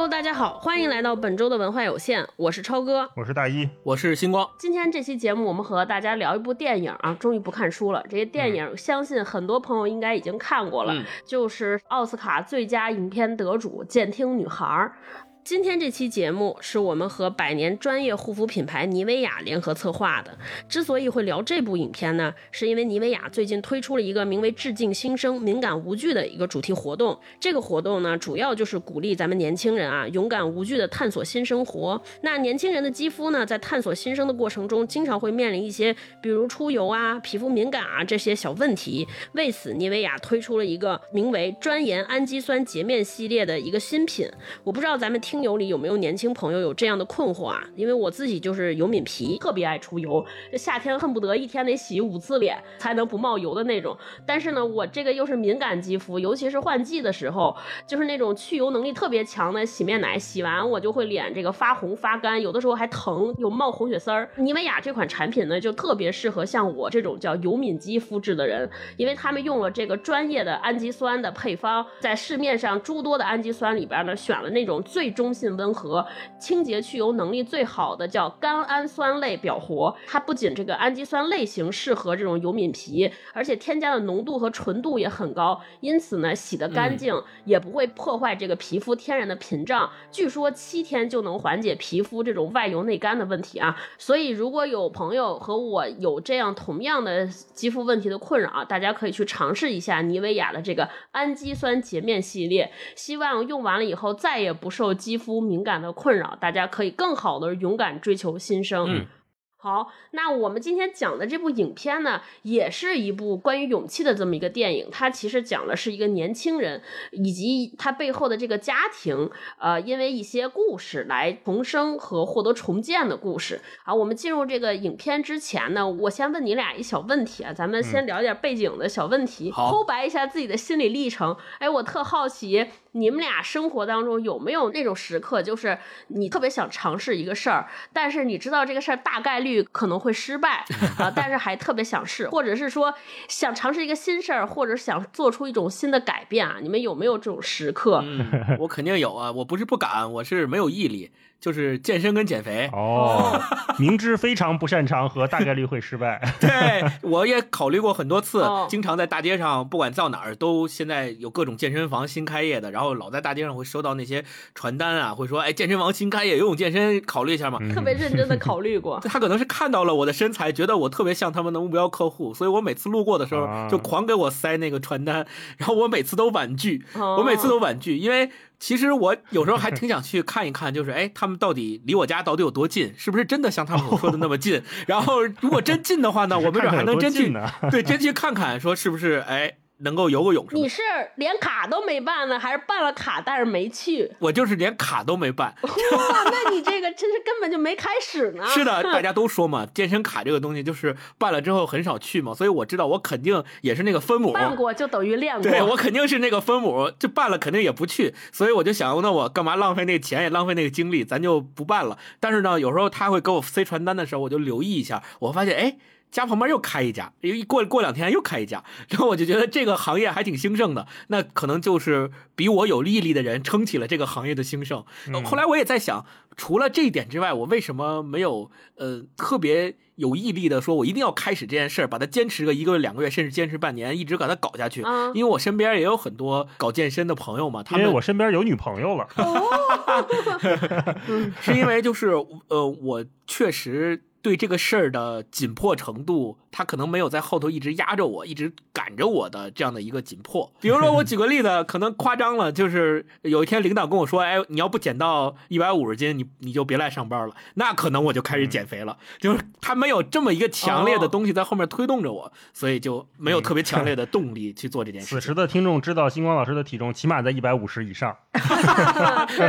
Hello，大家好，欢迎来到本周的文化有限，我是超哥，我是大一，我是星光。今天这期节目，我们和大家聊一部电影啊，终于不看书了。这些电影，相信很多朋友应该已经看过了，就是奥斯卡最佳影片得主《监听女孩》。今天这期节目是我们和百年专业护肤品牌妮维雅联合策划的。之所以会聊这部影片呢，是因为妮维雅最近推出了一个名为“致敬新生，敏感无惧”的一个主题活动。这个活动呢，主要就是鼓励咱们年轻人啊，勇敢无惧的探索新生活。那年轻人的肌肤呢，在探索新生的过程中，经常会面临一些，比如出油啊、皮肤敏感啊这些小问题。为此，妮维雅推出了一个名为“专研氨基酸洁面”系列的一个新品。我不知道咱们听。友里有没有年轻朋友有这样的困惑啊？因为我自己就是油敏皮，特别爱出油，这夏天恨不得一天得洗五次脸才能不冒油的那种。但是呢，我这个又是敏感肌肤，尤其是换季的时候，就是那种去油能力特别强的洗面奶，洗完我就会脸这个发红发干，有的时候还疼，有冒红血丝儿。妮维雅这款产品呢，就特别适合像我这种叫油敏肌肤质的人，因为他们用了这个专业的氨基酸的配方，在市面上诸多的氨基酸里边呢，选了那种最。中性温和、清洁去油能力最好的叫甘氨酸类表活，它不仅这个氨基酸类型适合这种油敏皮，而且添加的浓度和纯度也很高，因此呢洗得干净，也不会破坏这个皮肤天然的屏障。据说七天就能缓解皮肤这种外油内干的问题啊！所以如果有朋友和我有这样同样的肌肤问题的困扰，大家可以去尝试一下妮维雅的这个氨基酸洁面系列，希望用完了以后再也不受肌。肤敏感的困扰，大家可以更好的勇敢追求新生。嗯好，那我们今天讲的这部影片呢，也是一部关于勇气的这么一个电影。它其实讲的是一个年轻人以及他背后的这个家庭，呃，因为一些故事来重生和获得重建的故事。好，我们进入这个影片之前呢，我先问你俩一小问题啊，咱们先聊点背景的小问题，剖白一下自己的心理历程。哎，我特好奇。你们俩生活当中有没有那种时刻，就是你特别想尝试一个事儿，但是你知道这个事儿大概率可能会失败啊，但是还特别想试，或者是说想尝试一个新事儿，或者想做出一种新的改变啊？你们有没有这种时刻？我肯定有啊，我不是不敢，我是没有毅力。就是健身跟减肥哦，明知非常不擅长和大概率会失败。对，我也考虑过很多次，经常在大街上，不管到哪儿，都现在有各种健身房新开业的，然后老在大街上会收到那些传单啊，会说，哎，健身房新开业，游泳健身，考虑一下嘛。特别认真的考虑过。他可能是看到了我的身材，觉得我特别像他们的目标客户，所以我每次路过的时候就狂给我塞那个传单，然后我每次都婉拒，我每次都婉拒，因为。其实我有时候还挺想去看一看，就是哎，他们到底离我家到底有多近？是不是真的像他们所说的那么近？然后如果真近的话呢，我们这还能真去对真去看看，说是不是哎？能够游个泳？你是连卡都没办呢，还是办了卡但是没去？我就是连卡都没办。哇，那你这个真是根本就没开始呢。是的，大家都说嘛，健身卡这个东西就是办了之后很少去嘛，所以我知道我肯定也是那个分母。办过就等于练过。对我肯定是那个分母，就办了肯定也不去，所以我就想，那我干嘛浪费那钱也浪费那个精力，咱就不办了。但是呢，有时候他会给我塞传单的时候，我就留意一下，我发现哎。家旁边又开一家，又过过两天又开一家，然后我就觉得这个行业还挺兴盛的，那可能就是比我有毅力的人撑起了这个行业的兴盛。后来我也在想，除了这一点之外，我为什么没有呃特别有毅力的说，我一定要开始这件事儿，把它坚持个一个月、两个月，甚至坚持半年，一直把它搞下去？因为我身边也有很多搞健身的朋友嘛，他们我身边有女朋友了，是因为就是呃，我确实。对这个事儿的紧迫程度，他可能没有在后头一直压着我，一直赶着我的这样的一个紧迫。比如说，我 举个例子，可能夸张了，就是有一天领导跟我说：“哎，你要不减到一百五十斤，你你就别来上班了。”那可能我就开始减肥了。就是他没有这么一个强烈的东西在后面推动着我，所以就没有特别强烈 的动力去做这件事。此时的听众知道，星光老师的体重起码在一百五十以上，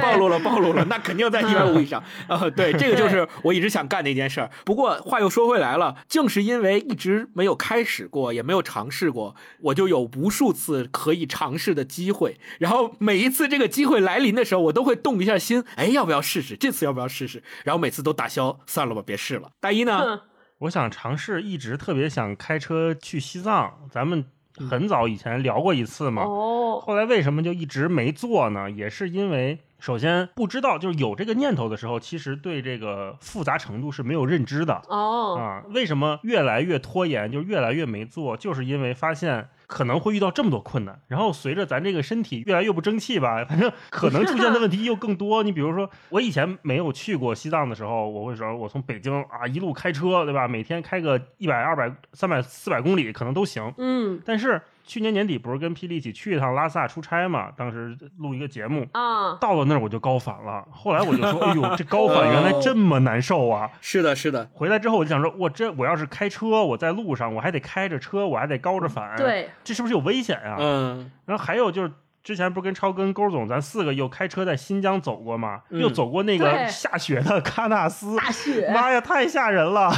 暴露了，暴露了，那肯定在一百五以上。啊，对，这个就是我一直想干的一件事儿。不过话又说回来了，正是因为一直没有开始过，也没有尝试过，我就有无数次可以尝试的机会。然后每一次这个机会来临的时候，我都会动一下心，哎，要不要试试？这次要不要试试？然后每次都打消，算了吧，别试了。大一呢？我想尝试，一直特别想开车去西藏。咱们很早以前聊过一次嘛。哦。后来为什么就一直没做呢？也是因为。首先不知道，就是有这个念头的时候，其实对这个复杂程度是没有认知的。哦，啊，为什么越来越拖延，就越来越没做，就是因为发现可能会遇到这么多困难，然后随着咱这个身体越来越不争气吧，反正可能出现的问题又更多。你比如说，我以前没有去过西藏的时候，我会说，我从北京啊一路开车，对吧？每天开个一百、二百、三百、四百公里可能都行。嗯但是去年年底不是跟霹雳一起去一趟拉萨出差嘛？当时录一个节目，啊，到了那儿我就高反了。后来我就说，哎呦，这高反原来这么难受啊！是的，是的，回来之后我就想说，我这我要是开车，我在路上我还得开着车，我还得高着反，，对，这是不是有危险呀、嗯然后还有就是。之前不是跟超跟勾总咱四个又开车在新疆走过吗？嗯又走过那个下雪的喀纳斯，大雪，妈呀，太吓人了！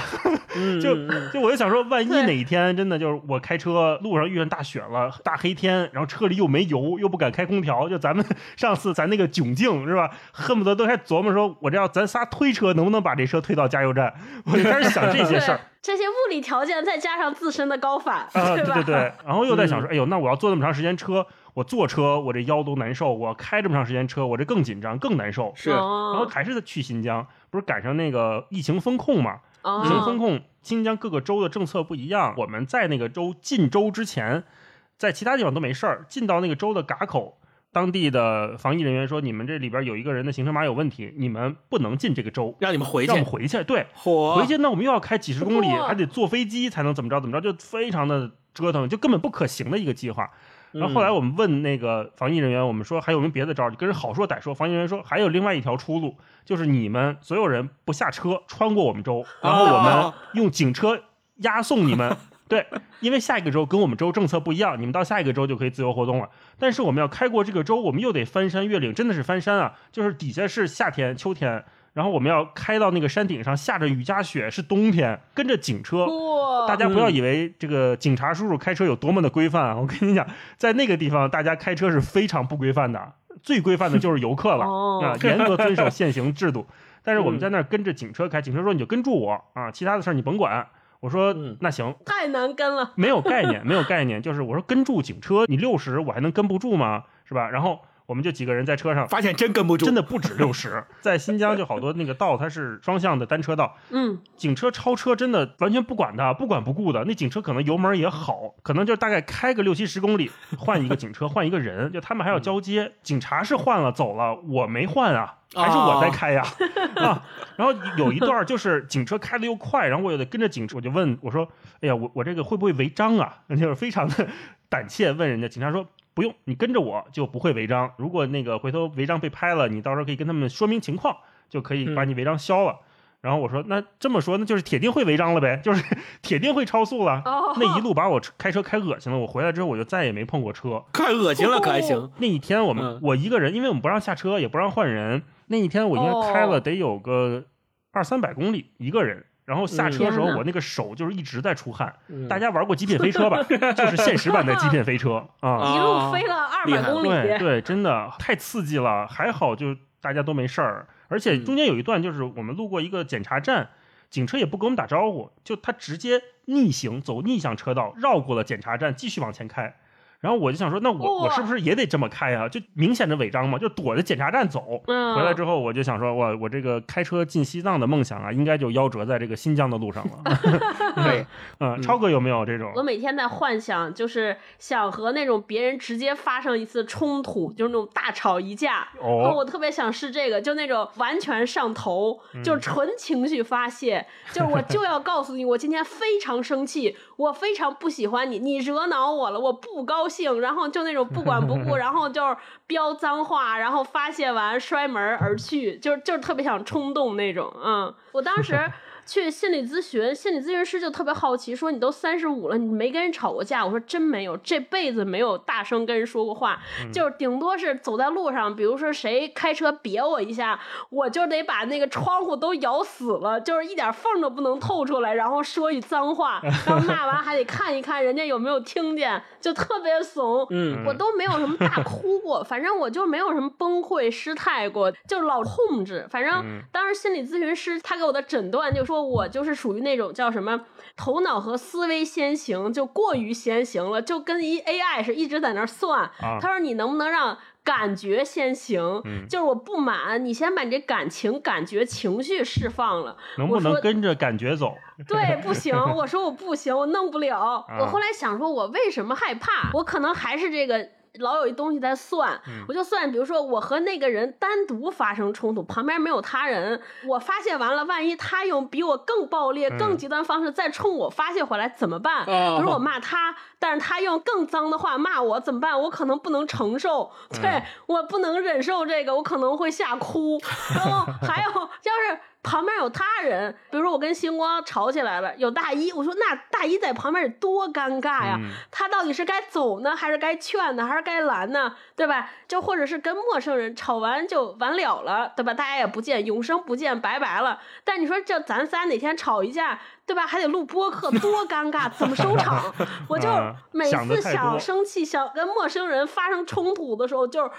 嗯，就就我就想说，万一哪一天真的就是我开车路上遇上大雪了，大黑天，然后车里又没油，又不敢开空调，就咱们 上次咱那个窘境是吧？恨不得都还琢磨说，我这要咱仨推车，能不能把这车推到加油站？我就开始想这些事儿。这些物理条件再加上自身的高反，啊，对吧？对对，然后又在想说，哎呦，那我要坐那么长时间车，我坐车我这腰都难受，我开这么长时间车，我这更紧张更难受。是然后哦，还是去新疆，不是赶上那个疫情风控嘛？疫情风哦，控，新疆各个州的政策不一样。我们在那个州进州之前，在其他地方都没事儿，进到那个州的嘎口，当地的防疫人员说，你们这里边有一个人的行程码有问题，你们不能进这个州，让你们回去，让我们回去。对，回去那我们又要开几十公里，还得坐飞机才能怎么着怎么着，就非常的折腾，就根本不可行的一个计划。然后后来嗯我们问那个防疫人员，我们说还有没有别的招儿？跟人好说歹说，防疫人员说还有另外一条出路，就是你们所有人不下车，穿过我们州，然后我们哦用警车押送你们。对，因为下一个州跟我们州政策不一样，你们到下一个州就可以自由活动了。但是我们要开过这个州，我们又得翻山越岭，真的是翻山啊！就是底下是夏天、秋天，然后我们要开到那个山顶上，下着雨夹雪，是冬天，跟着警车，大家不要嗯以为这个警察叔叔开车有多么的规范啊！我跟你讲，在那个地方，大家开车是非常不规范的，最规范的就是游客了哦啊，严格遵守限行制度。但是我们嗯在那儿跟着警车开，警车说你就跟住我啊，其他的事儿你甭管。我说嗯那行，太难跟了，没有概念，没有概念，就是我说跟住警车，你六十我还能跟不住吗？是吧？然后我们就几个人在车上，发现真跟不住，真的不止六十，在新疆就好多那个道它是双向的单车道，嗯，警车超车真的完全不管它，不管不顾的。那警车可能油门也好，可能就大概开个六七十公里，换一个警车，换一个人，就他们还要交接。警察是换了走了，我没换啊，还是我在开呀、啊？然后有一段就是警车开的又快，然后我又得跟着警车，我就问我说：“哎呀，我我这个会不会违章啊？” 就是非常的胆怯问人家，警察说。不用，你跟着我就不会违章。如果那个回头违章被拍了，你到时候可以跟他们说明情况，就可以把你违章消了。然后我说，那这么说，那就是铁定会违章了呗，就是 铁定会超速了。哦，那一路把我开车开恶心了，我回来之后我就再也没碰过车。太恶心了，可还行？那一天我们、嗯我一个人，因为我们不让下车，也不让换人。那一天我应该开了哦得有个二三百公里一个人。然后下车的时候，我那个手就是一直在出汗。嗯大家玩过极品飞车吧？就是现实版的极品飞车啊。啊一路飞了二百公里，对对，真的太刺激了。还好就大家都没事儿，而且嗯中间有一段就是我们路过一个检查站，警车也不跟我们打招呼，就他直接逆行走逆向车道，绕过了检查站，继续往前开。然后我就想说，那我我是不是也得这么开啊？就明显的违章嘛，就躲着检查站走。嗯，回来之后，我就想说，我我这个开车进西藏的梦想啊，应该就夭折在这个新疆的路上了。对，嗯，超哥有没有这种？我每天在幻想，就是想和那种别人直接发生一次冲突，就是那种大吵一架。然后哦，我特别想试这个，就那种完全上头，嗯就是纯情绪发泄，就是我就要告诉你，我今天非常生气，我非常不喜欢你，你惹恼我了，我不高兴，然后就那种不管不顾，然后就是飙脏话，然后发泄完摔门而去，就是就是特别想冲动那种，嗯，我当时。去心理咨询，心理咨询师就特别好奇，说你都三十五了，你没跟人吵过架？我说真没有，这辈子没有大声跟人说过话，就是顶多是走在路上，比如说谁开车别我一下，我就得把那个窗户都咬死了，就是一点缝都不能透出来，然后说一脏话，然后骂完还得看一看人家有没有听见，就特别怂。嗯我都没有什么大哭过，反正我就没有什么崩溃失态过，就老控制。反正嗯当时心理咨询师他给我的诊断就说说我就是属于那种叫什么头脑和思维先行，就过于先行了，就跟一 AI 是一直在那儿算。啊他说你能不能让感觉先行？嗯就是我不满，你先把你这感情、感觉、情绪释放了。能不能跟着感觉走？对，不行，我说我不行，我弄不了。啊我后来想说，我为什么害怕？我可能还是这个。老有一东西在算，嗯我就算，比如说我和那个人单独发生冲突，旁边没有他人，我发泄完了，万一他用比我更暴烈、嗯更极端方式再冲我发泄回来怎么办？哦比如我 骂他，但是他用更脏的话骂我怎么办？我可能不能承受，嗯对我不能忍受这个，我可能会吓哭。然后还有，要是旁边有他人，比如说我跟星光吵起来了，有大一，我说那大一在旁边得多尴尬呀，嗯他到底是该走呢，还是该劝呢，还是该拦呢？对吧？就或者是跟陌生人吵完就完了了，对吧？大家也不见，永生不见，拜拜了。但你说这咱仨哪天吵一架，对吧？还得录播客，多尴尬，怎么收场？我就啊每次想生气，想跟陌生人发生冲突的时候，就是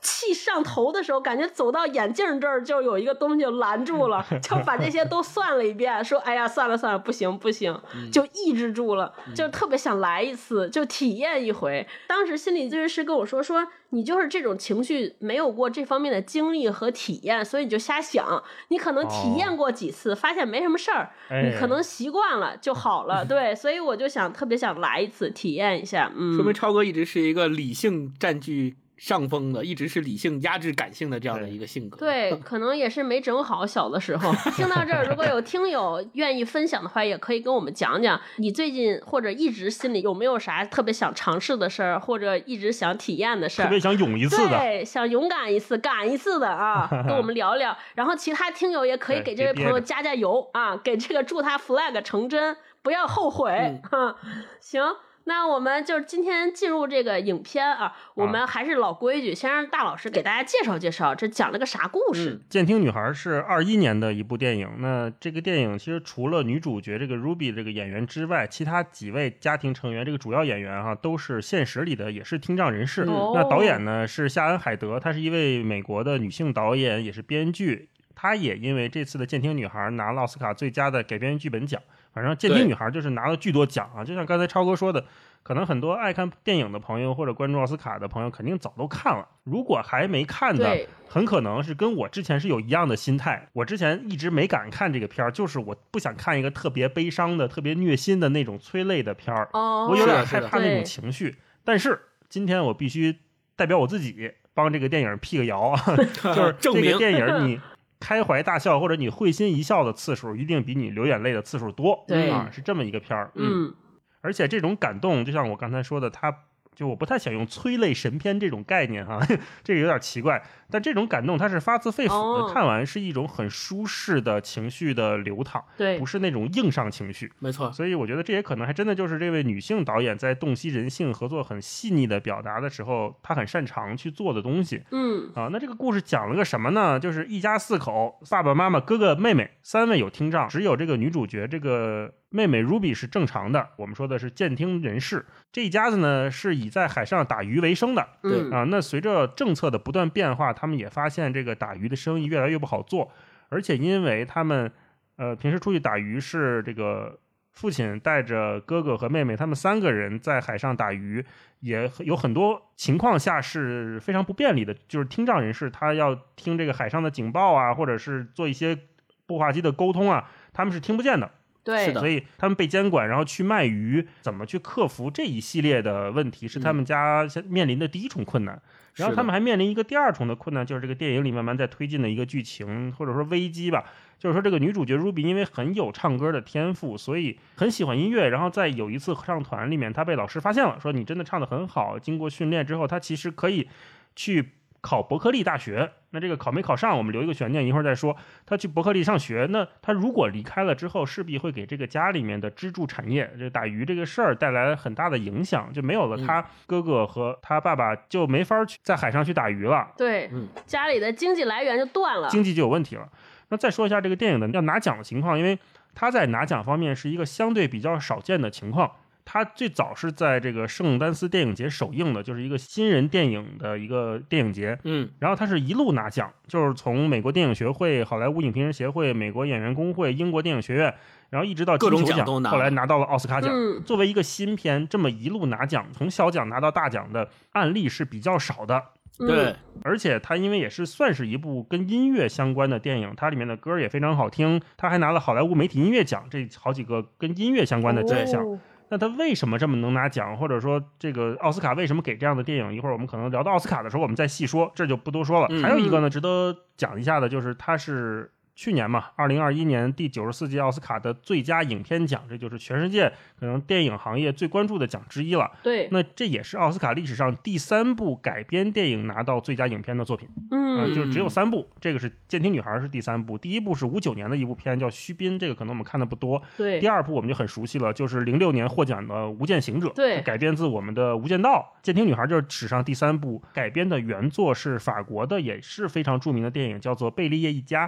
气上头的时候，感觉走到眼镜这儿就有一个东西拦住了，就把这些都算了一遍，说哎呀算了算了，不行不行，就抑制住了，就特别想来一次，就体验一回。当时心理咨询师跟我说说。你就是这种情绪没有过这方面的经历和体验，所以你就瞎想。你可能体验过几次，发现没什么事儿，哎你可能习惯了就好了。对，所以我就想特别想来一次体验一下。嗯，说明超哥一直是一个理性占据上风的，一直是理性压制感性的这样的一个性格。对，可能也是没整好小的时候。听到这儿，如果有听友愿意分享的话，也可以跟我们讲讲，你最近或者一直心里有没有啥特别想尝试的事儿，或者一直想体验的事儿特别。想勇一次的，对，想勇敢一次、敢一次的啊，跟我们聊聊。然后其他听友也可以给这位朋友加加油啊，给这个祝他 flag 成真，不要后悔嗯哈、行。那我们就是今天进入这个影片啊，我们还是老规矩，先让大老师给大家介绍介绍，这讲了个啥故事？《监听女孩》是二一年的一部电影。那这个电影其实除了女主角这个 Ruby 这个演员之外，其他几位家庭成员这个主要演员哈、都是现实里的也是听障人士。哦那导演呢是夏恩海德，她是一位美国的女性导演，也是编剧。她也因为这次的《监听女孩》拿了奥斯卡最佳的改编剧本奖。反正《监听女孩》就是拿了巨多奖啊，就像刚才超哥说的，可能很多爱看电影的朋友或者关注奥斯卡的朋友，肯定早都看了。如果还没看的，很可能是跟我之前是有一样的心态。我之前一直没敢看这个片儿，就是我不想看一个特别悲伤的、特别虐心的那种催泪的片儿，哦，我有点害怕那种情绪。但是今天我必须代表我自己帮这个电影辟个谣啊，就是证明这个电影你。开怀大笑或者你会心一笑的次数，一定比你流眼泪的次数多。对啊，是这么一个片儿。嗯，而且这种感动，就像我刚才说的，它就我不太想用催泪神片这种概念哈、这个有点奇怪。但这种感动它是发自肺腑的，哦看完是一种很舒适的情绪的流淌，对不，是那种硬上情绪。没错，所以我觉得这也可能还真的就是这位女性导演在洞悉人性、合作很细腻的表达的时候，她很擅长去做的东西。嗯，啊，那这个故事讲了个什么呢？就是一家四口，爸爸妈妈、哥哥、妹妹，三位有听障，只有这个女主角这个妹妹 Ruby 是正常的。我们说的是健听人士。这一家子呢是以在海上打鱼为生的嗯，啊。那随着政策的不断变化，他们也发现这个打鱼的生意越来越不好做，而且因为他们呃平时出去打鱼是这个。父亲带着哥哥和妹妹，他们三个人在海上打鱼，也有很多情况下是非常不便利的，就是听障人士他要听这个海上的警报啊，或者是做一些步话机的沟通啊，他们是听不见的。对，是的所以他们被监管，然后去卖鱼，怎么去克服这一系列的问题，是他们家现面临的第一重困难。然后他们还面临一个第二重的困难，就是这个电影里慢慢在推进的一个剧情或者说危机吧。就是说，这个女主角 Ruby 因为很有唱歌的天赋，所以很喜欢音乐。然后在有一次合唱团里面，她被老师发现了，说你真的唱得很好。经过训练之后，她其实可以去考伯克利大学。那这个考没考上，我们留一个悬念，一会儿再说。他去伯克利上学，那他如果离开了之后，势必会给这个家里面的支柱产业，这打鱼这个事儿带来很大的影响，就没有了他哥哥和他爸爸就没法去在海上去打鱼了。对，嗯家里的经济来源就断了。经济就有问题了。那再说一下这个电影的要拿奖的情况，因为他在拿奖方面是一个相对比较少见的情况。它最早是在这个圣丹斯电影节首映的，就是一个新人电影的一个电影节。嗯，然后它是一路拿奖，就是从美国电影学会、好莱坞影评人协会、美国演员工会、英国电影学院，然后一直到各种金球奖都拿后来拿到了奥斯卡奖。嗯作为一个新片，这么一路拿奖，从小奖拿到大奖的案例是比较少的。对，而且它因为也是算是一部跟音乐相关的电影，它里面的歌也非常好听，它还拿了好莱坞媒体音乐奖这好几个跟音乐相关的奖项。哦那他为什么这么能拿奖，或者说这个奥斯卡为什么给这样的电影？一会儿我们可能聊到奥斯卡的时候，我们再细说，这就不多说了。嗯还有一个呢，值得讲一下的，就是它是去年嘛，二零二一年第九十四届奥斯卡的最佳影片奖，这就是全世界可能电影行业最关注的奖之一了。对，那这也是奥斯卡历史上第三部改编电影拿到最佳影片的作品。啊、嗯就只有三部，这个是《监听女孩》是第三部，第一部是五九年的一部片叫《虚滨》，这个可能我们看的不多。对第，二部我们就很熟悉了，就是零六年获奖的《无间行者》，对改编自我们的《无间道》。《监听女孩》就是史上第三部改编的原作是法国的，也是非常著名的电影，叫做《贝利叶一家》。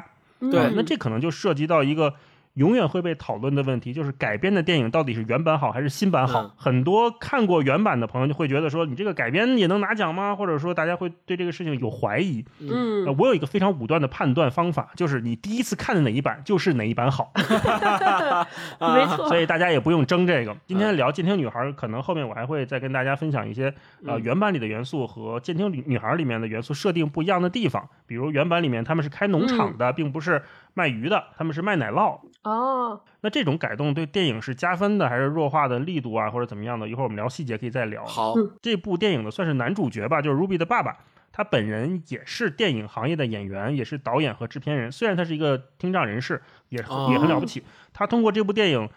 对。那这可能就涉及到一个永远会被讨论的问题，就是改编的电影到底是原版好还是新版好？嗯很多看过原版的朋友就会觉得说，你这个改编也能拿奖吗？或者说大家会对这个事情有怀疑。嗯呃，我有一个非常武断的判断方法，就是你第一次看的哪一版就是哪一版好，没错，所以大家也不用争这个。今天聊《监听女孩》，可能后面我还会再跟大家分享一些呃嗯原版里的元素和《监听女孩》里面的元素设定不一样的地方，比如原版里面他们是开农场的，并不是卖鱼的，他们是卖奶酪。哦，那这种改动对电影是加分的，还是弱化的力度啊，或者怎么样的？一会儿我们聊细节可以再聊。好，嗯这部电影的算是男主角吧，就是 Ruby 的爸爸，他本人也是电影行业的演员，也是导演和制片人。虽然他是一个听障人士，也哦也很了不起。他通过这部电影，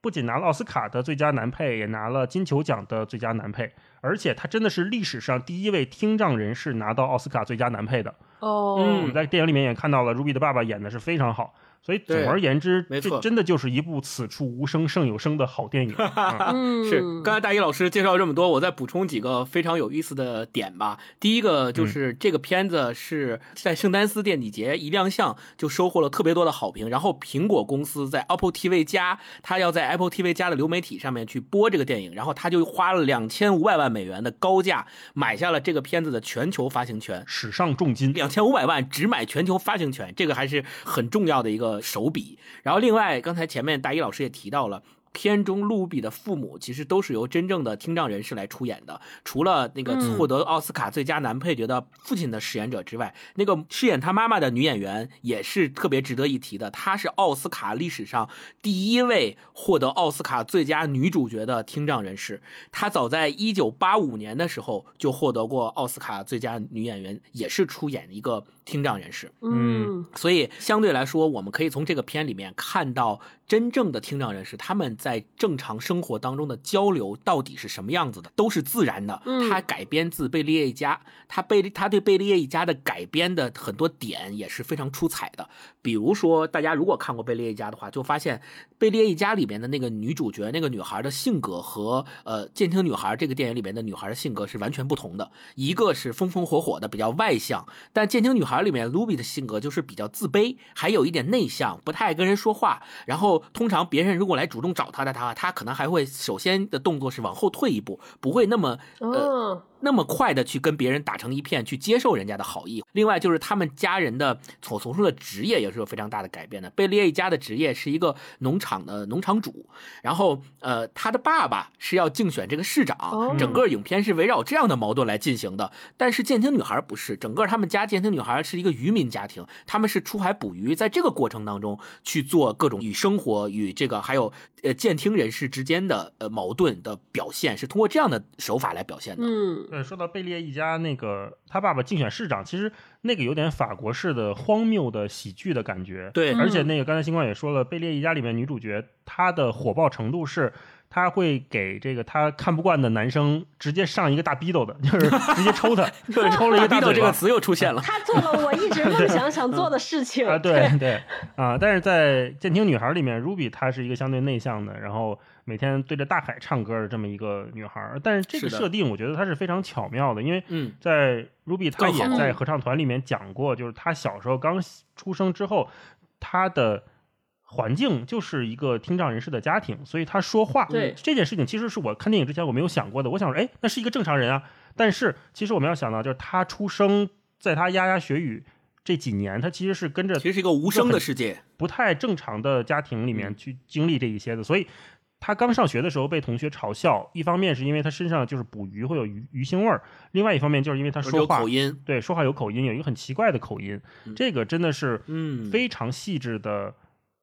不仅拿了奥斯卡的最佳男配，也拿了金球奖的最佳男配，而且他真的是历史上第一位听障人士拿到奥斯卡最佳男配的。哦，在电影里面也看到了，Ruby 的爸爸演的是非常好。所以总而言之，没错真的就是一部此处无声胜有声的好电影。是，刚才大一老师介绍这么多，我再补充几个非常有意思的点吧。第一个就是这个片子是在圣丹斯电影节一亮相就收获了特别多的好评，然后苹果公司在 Apple TV 加，它要在 Apple TV 加的流媒体上面去播这个电影，然后他就花了两千五百万美元的高价买下了这个片子的全球发行权。史上重金，两千五百万只买全球发行权，这个还是很重要的一个手笔。然后另外，刚才前面大一老师也提到了。片中露比的父母其实都是由真正的听障人士来出演的，除了那个嗯获得奥斯卡最佳男配角的父亲的饰演者之外，那个饰演他妈妈的女演员也是特别值得一提的，她是奥斯卡历史上第一位获得奥斯卡最佳女主角的听障人士。她早在一九八五年的时候就获得过奥斯卡最佳女演员，也是出演一个听障人士。嗯所以相对来说，我们可以从这个片里面看到真正的听障人士他们在正常生活当中的交流到底是什么样子的，都是自然的。他改编自贝利叶一家，他贝他对贝利叶一家的改编的很多点也是非常出彩的。比如说，大家如果看过贝利叶一家的话，就发现贝利叶一家里面的那个女主角那个女孩的性格和呃《监听女孩》这个电影里面的女孩的性格是完全不同的。一个是风风火火的，比较外向，但《监听女孩》里面卢比的性格就是比较自卑，还有一点内向，不太爱跟人说话。然后通常别人如果来主动找她的她，她可能还会首先的动作是往后退一步，不会那么呃，那么快的去跟别人打成一片，去接受人家的好意。另外就是他们家人的所从事的职业也是有非常大的改变的。贝利叶一家的职业是一个农场的农场主，然后呃，他的爸爸是要竞选这个市长，哦整个影片是围绕这样的矛盾来进行的。但是监听女孩不是，整个他们家监听女孩是一个渔民家庭，他们是出海捕鱼，在这个过程当中去做各种与生活与这个还有呃监听人士之间的呃矛盾的表现，是通过这样的手法来表现的。嗯对，说到贝列一家那个他爸爸竞选市长，其实那个有点法国式的荒谬的喜剧的感觉。对而且那个刚才星光也说了，贝列一家里面女主角她的火爆程度是。她会给这个她看不惯的男生直接上一个大逼斗的，就是直接抽他，抽了一个大逼斗这个词又出现了。他做了我一直梦想想做的事情 啊，对 对啊，但是在《监听女孩》里面，Ruby 她是一个相对内向的，然后每天对着大海唱歌的这么一个女孩儿。但是这个设定，我觉得它是非常巧妙的，因为嗯在 Ruby 她也在合唱团里面讲过，就是她小时候刚出生之后，她的环境就是一个听障人士的家庭，所以他说话，对这件事情其实是我看电影之前我没有想过的。我想说，哎，那是一个正常人啊。但是其实我们要想到，就是他出生在他牙牙学语这几年，他其实是跟着其实是一个无声的世界，不太正常的家庭里面嗯去经历这一些的，所以。他刚上学的时候被同学嘲笑，一方面是因为他身上就是捕鱼会有鱼鱼腥味儿，另外一方面就是因为他说话口音，对，说话有口音，有一个很奇怪的口音，嗯。这个真的是嗯非常细致的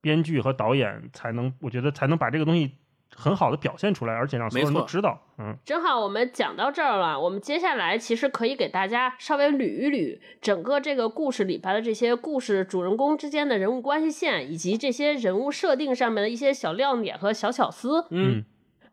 编剧和导演才能，我觉得才能把这个东西很好的表现出来，而且让所有人都知道。嗯，正好我们讲到这儿了，我们接下来其实可以给大家稍微捋一捋整个这个故事里边的这些故事主人公之间的人物关系线，以及这些人物设定上面的一些小亮点和小巧思。嗯，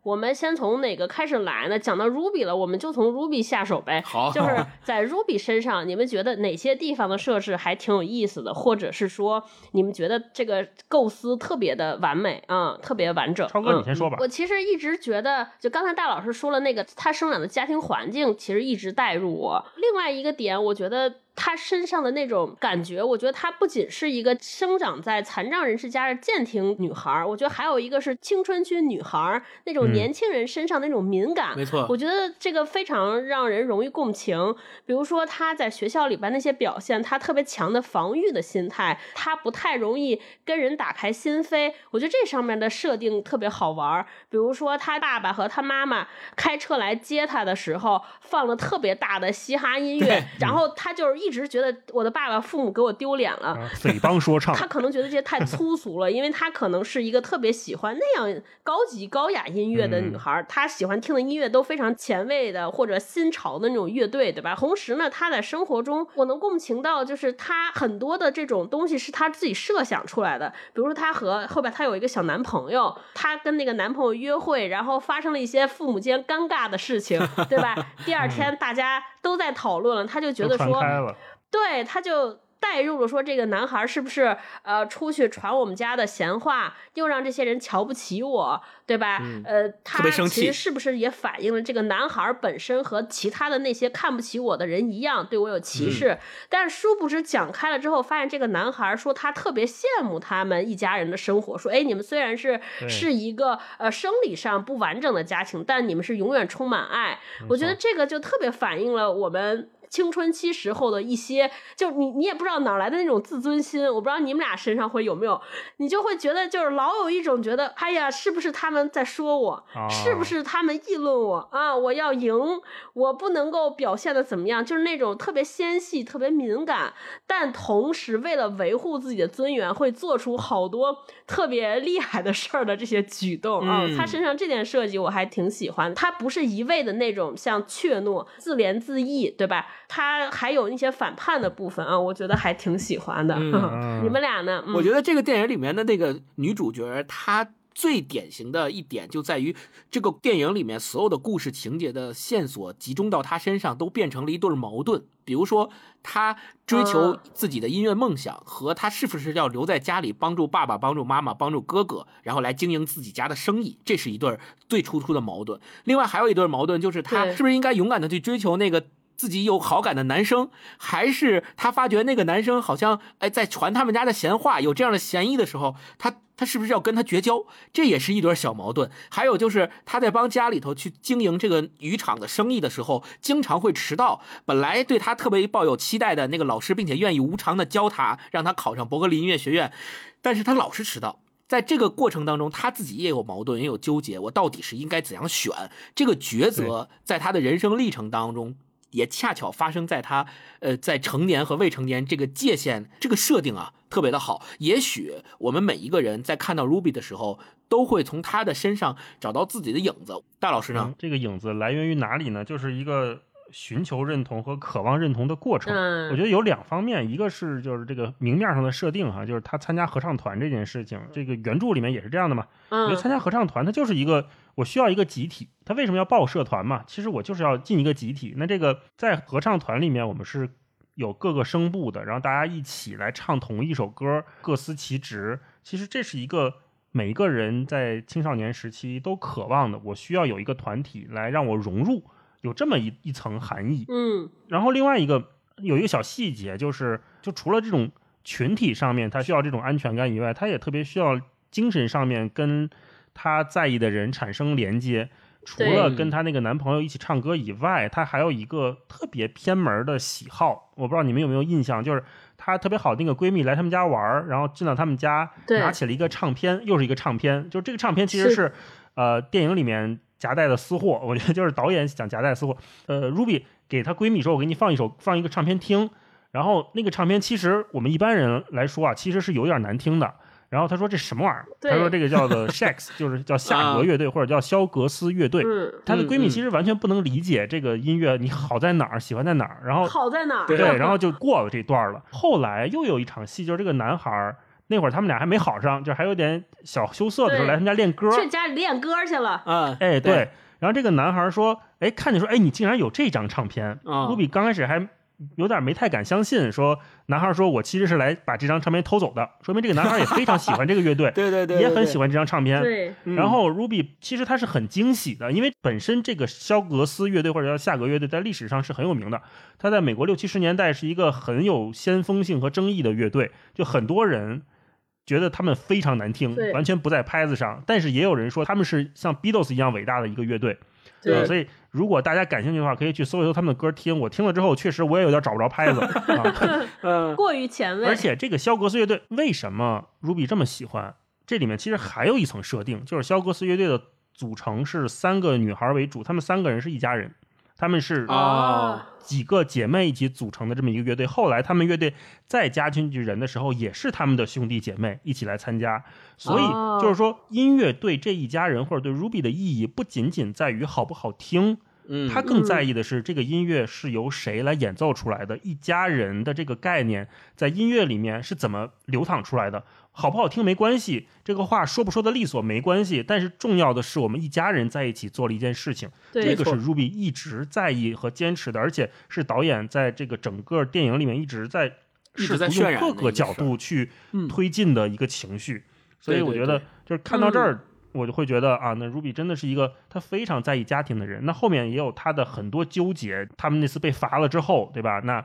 我们先从哪个开始来呢？讲到 Ruby 了，我们就从 Ruby 下手呗。好，就是在 Ruby 身上，你们觉得哪些地方的设置还挺有意思的，或者是说你们觉得这个构思特别的完美啊、特别完整？超哥，你嗯先说吧。我其实一直觉得，就刚才大老师说了那个他生长的家庭环境，其实一直带入我。另外一个点，我觉得他身上的那种感觉，我觉得她不仅是一个生长在残障人士家的健听女孩，我觉得还有一个是青春期女孩那种嗯年轻人身上那种敏感。没错我觉得这个非常让人容易共情。比如说她在学校里边那些表现，她特别强的防御的心态，她不太容易跟人打开心扉。我觉得这上面的设定特别好玩。比如说她爸爸和她妈妈开车来接她的时候，放了特别大的嘻哈音乐，然后她就是一直觉得我的爸爸父母给我丢脸了。啊，匪帮说唱，他可能觉得这些太粗俗了，因为他可能是一个特别喜欢那样高级高雅音乐的女孩儿，她喜欢听的音乐都非常前卫的或者新潮的那种乐队，对吧？同时呢，她在生活中，我能共情到，就是她很多的这种东西是她自己设想出来的，比如说她和后边她有一个小男朋友，她跟那个男朋友约会，然后发生了一些父母间尴尬的事情，对吧？第二天大家都在讨论了，他就觉得说。对，他就带入了说这个男孩是不是呃出去传我们家的闲话，又让这些人瞧不起我，对吧？嗯呃，他其实是不是也反映了这个男孩本身和其他的那些看不起我的人一样，对我有歧视？嗯但是殊不知讲开了之后，发现这个男孩说他特别羡慕他们一家人的生活，说哎，你们虽然是是一个呃生理上不完整的家庭，但你们是永远充满爱。我觉得这个就特别反映了我们青春期时候的一些，就你你也不知道哪来的那种自尊心，我不知道你们俩身上会有没有，你就会觉得就是老有一种觉得，哎呀，是不是他们在说我，啊是不是他们议论我啊？我要赢，我不能够表现的怎么样，就是那种特别纤细、特别敏感，但同时为了维护自己的尊严，会做出好多特别厉害的事儿的这些举动啊。嗯他身上这点设计我还挺喜欢，他不是一味的那种像怯懦、自怜自艾，对吧？他还有那些反叛的部分啊，我觉得还挺喜欢的。嗯你们俩呢？嗯、我觉得这个电影里面的那个女主角，她最典型的一点就在于，这个电影里面所有的故事情节的线索集中到她身上，都变成了一对矛盾。比如说，她追求嗯自己的音乐梦想，和她是不是要留在家里帮助爸爸、帮助妈妈、帮助哥哥，然后来经营自己家的生意，这是一对最突出的矛盾。另外还有一对矛盾，就是她是不是应该勇敢的去追求那个。自己有好感的男生，还是他发觉那个男生好像哎在传他们家的闲话，有这样的嫌疑的时候，他他是不是要跟他绝交？这也是一对小矛盾。还有就是他在帮家里头去经营这个渔场的生意的时候，经常会迟到。本来对他特别抱有期待的那个老师，并且愿意无偿的教他，让他考上伯克利音乐学院，但是他老是迟到。在这个过程当中，他自己也有矛盾，也有纠结，我到底是应该怎样选？这个抉择在他的人生历程当中。也恰巧发生在他，呃，在成年和未成年这个界限这个设定啊，特别的好。也许我们每一个人在看到 Ruby 的时候，都会从他的身上找到自己的影子。大老师呢嗯？这个影子来源于哪里呢？就是一个寻求认同和渴望认同的过程。嗯我觉得有两方面，一个是就是这个明面上的设定哈，就是他参加合唱团这件事情，这个原著里面也是这样的嘛。我觉嗯得参加合唱团，它就是一个我需要一个集体。他为什么要报社团嘛？其实我就是要进一个集体。那这个在合唱团里面，我们是有各个声部的，然后大家一起来唱同一首歌，各司其职。其实这是一个每一个人在青少年时期都渴望的，我需要有一个团体来让我融入，有这么一一层含义。嗯然后另外一个有一个小细节，就是就除了这种群体上面他需要这种安全感以外，他也特别需要精神上面跟他在意的人产生连接。除了跟她那个男朋友一起唱歌以外，她还有一个特别偏门的喜好，我不知道你们有没有印象，就是她特别好那个闺蜜来他们家玩，然后进到他们家，拿起了一个唱片，又是一个唱片，就这个唱片其实是，呃，电影里面夹带的私货，我觉得就是导演想夹带私货。呃，Ruby 给她闺蜜说：“我给你放一首，放一个唱片听。”然后那个唱片其实我们一般人来说啊，其实是有点难听的。然后他说这什么玩意儿？他说这个叫做 Shakes，就是叫夏格乐队或者叫肖格斯乐队。她的闺蜜其实完全不能理解这个音乐，你好在哪儿，喜欢在哪儿。然后好在哪儿？对，然后 就过了这段了。后来又有一场戏，就是这个男孩那会儿他们俩还没好上，就还有点小羞涩的时候来他们家练歌，去家里练歌去了。嗯，哎对。然后这个男孩说：“哎，看见说，哎，你竟然有这张唱片。”卢比刚开始还。有点没太敢相信，说男孩说：“我其实是来把这张唱片偷走的。”说明这个男孩也非常喜欢这个乐队，对对对，也很喜欢这张唱片。对。然后 Ruby 其实他是很惊喜的，因为本身这个肖格斯乐队或者叫夏格乐队在历史上是很有名的。他在美国六七十年代是一个很有先锋性和争议的乐队，就很多人觉得他们非常难听，完全不在拍子上。但是也有人说他们是像 Beatles 一样伟大的一个乐队。对，所以如果大家感兴趣的话，可以去搜一搜他们的歌听。我听了之后，确实我也有点找不着拍子，嗯，过于前卫。而且这个肖格斯乐队为什么 Ruby 这么喜欢？这里面其实还有一层设定，就是肖格斯乐队的组成是三个女孩为主，她们三个人是一家人。他们是啊几个姐妹一起组成的这么一个乐队。后来他们乐队再加进去人的时候，也是他们的兄弟姐妹一起来参加。所以就是说，音乐对这一家人或者对 Ruby 的意义，不仅仅在于好不好听。嗯，他更在意的是这个音乐是由谁来演奏出来的，一家人的这个概念在音乐里面是怎么流淌出来的。好不好听没关系，这个话说不说的利索没关系，但是重要的是我们一家人在一起做了一件事情，这个是 Ruby 一直在意和坚持的，而且是导演在这个整个电影里面一直在一直在渲染各个角度去推进的一个情绪。所以我觉得就是看到这儿，我就会觉得啊，那 Ruby 真的是一个他非常在意家庭的人。那后面也有他的很多纠结，他们那次被罚了之后，对吧？那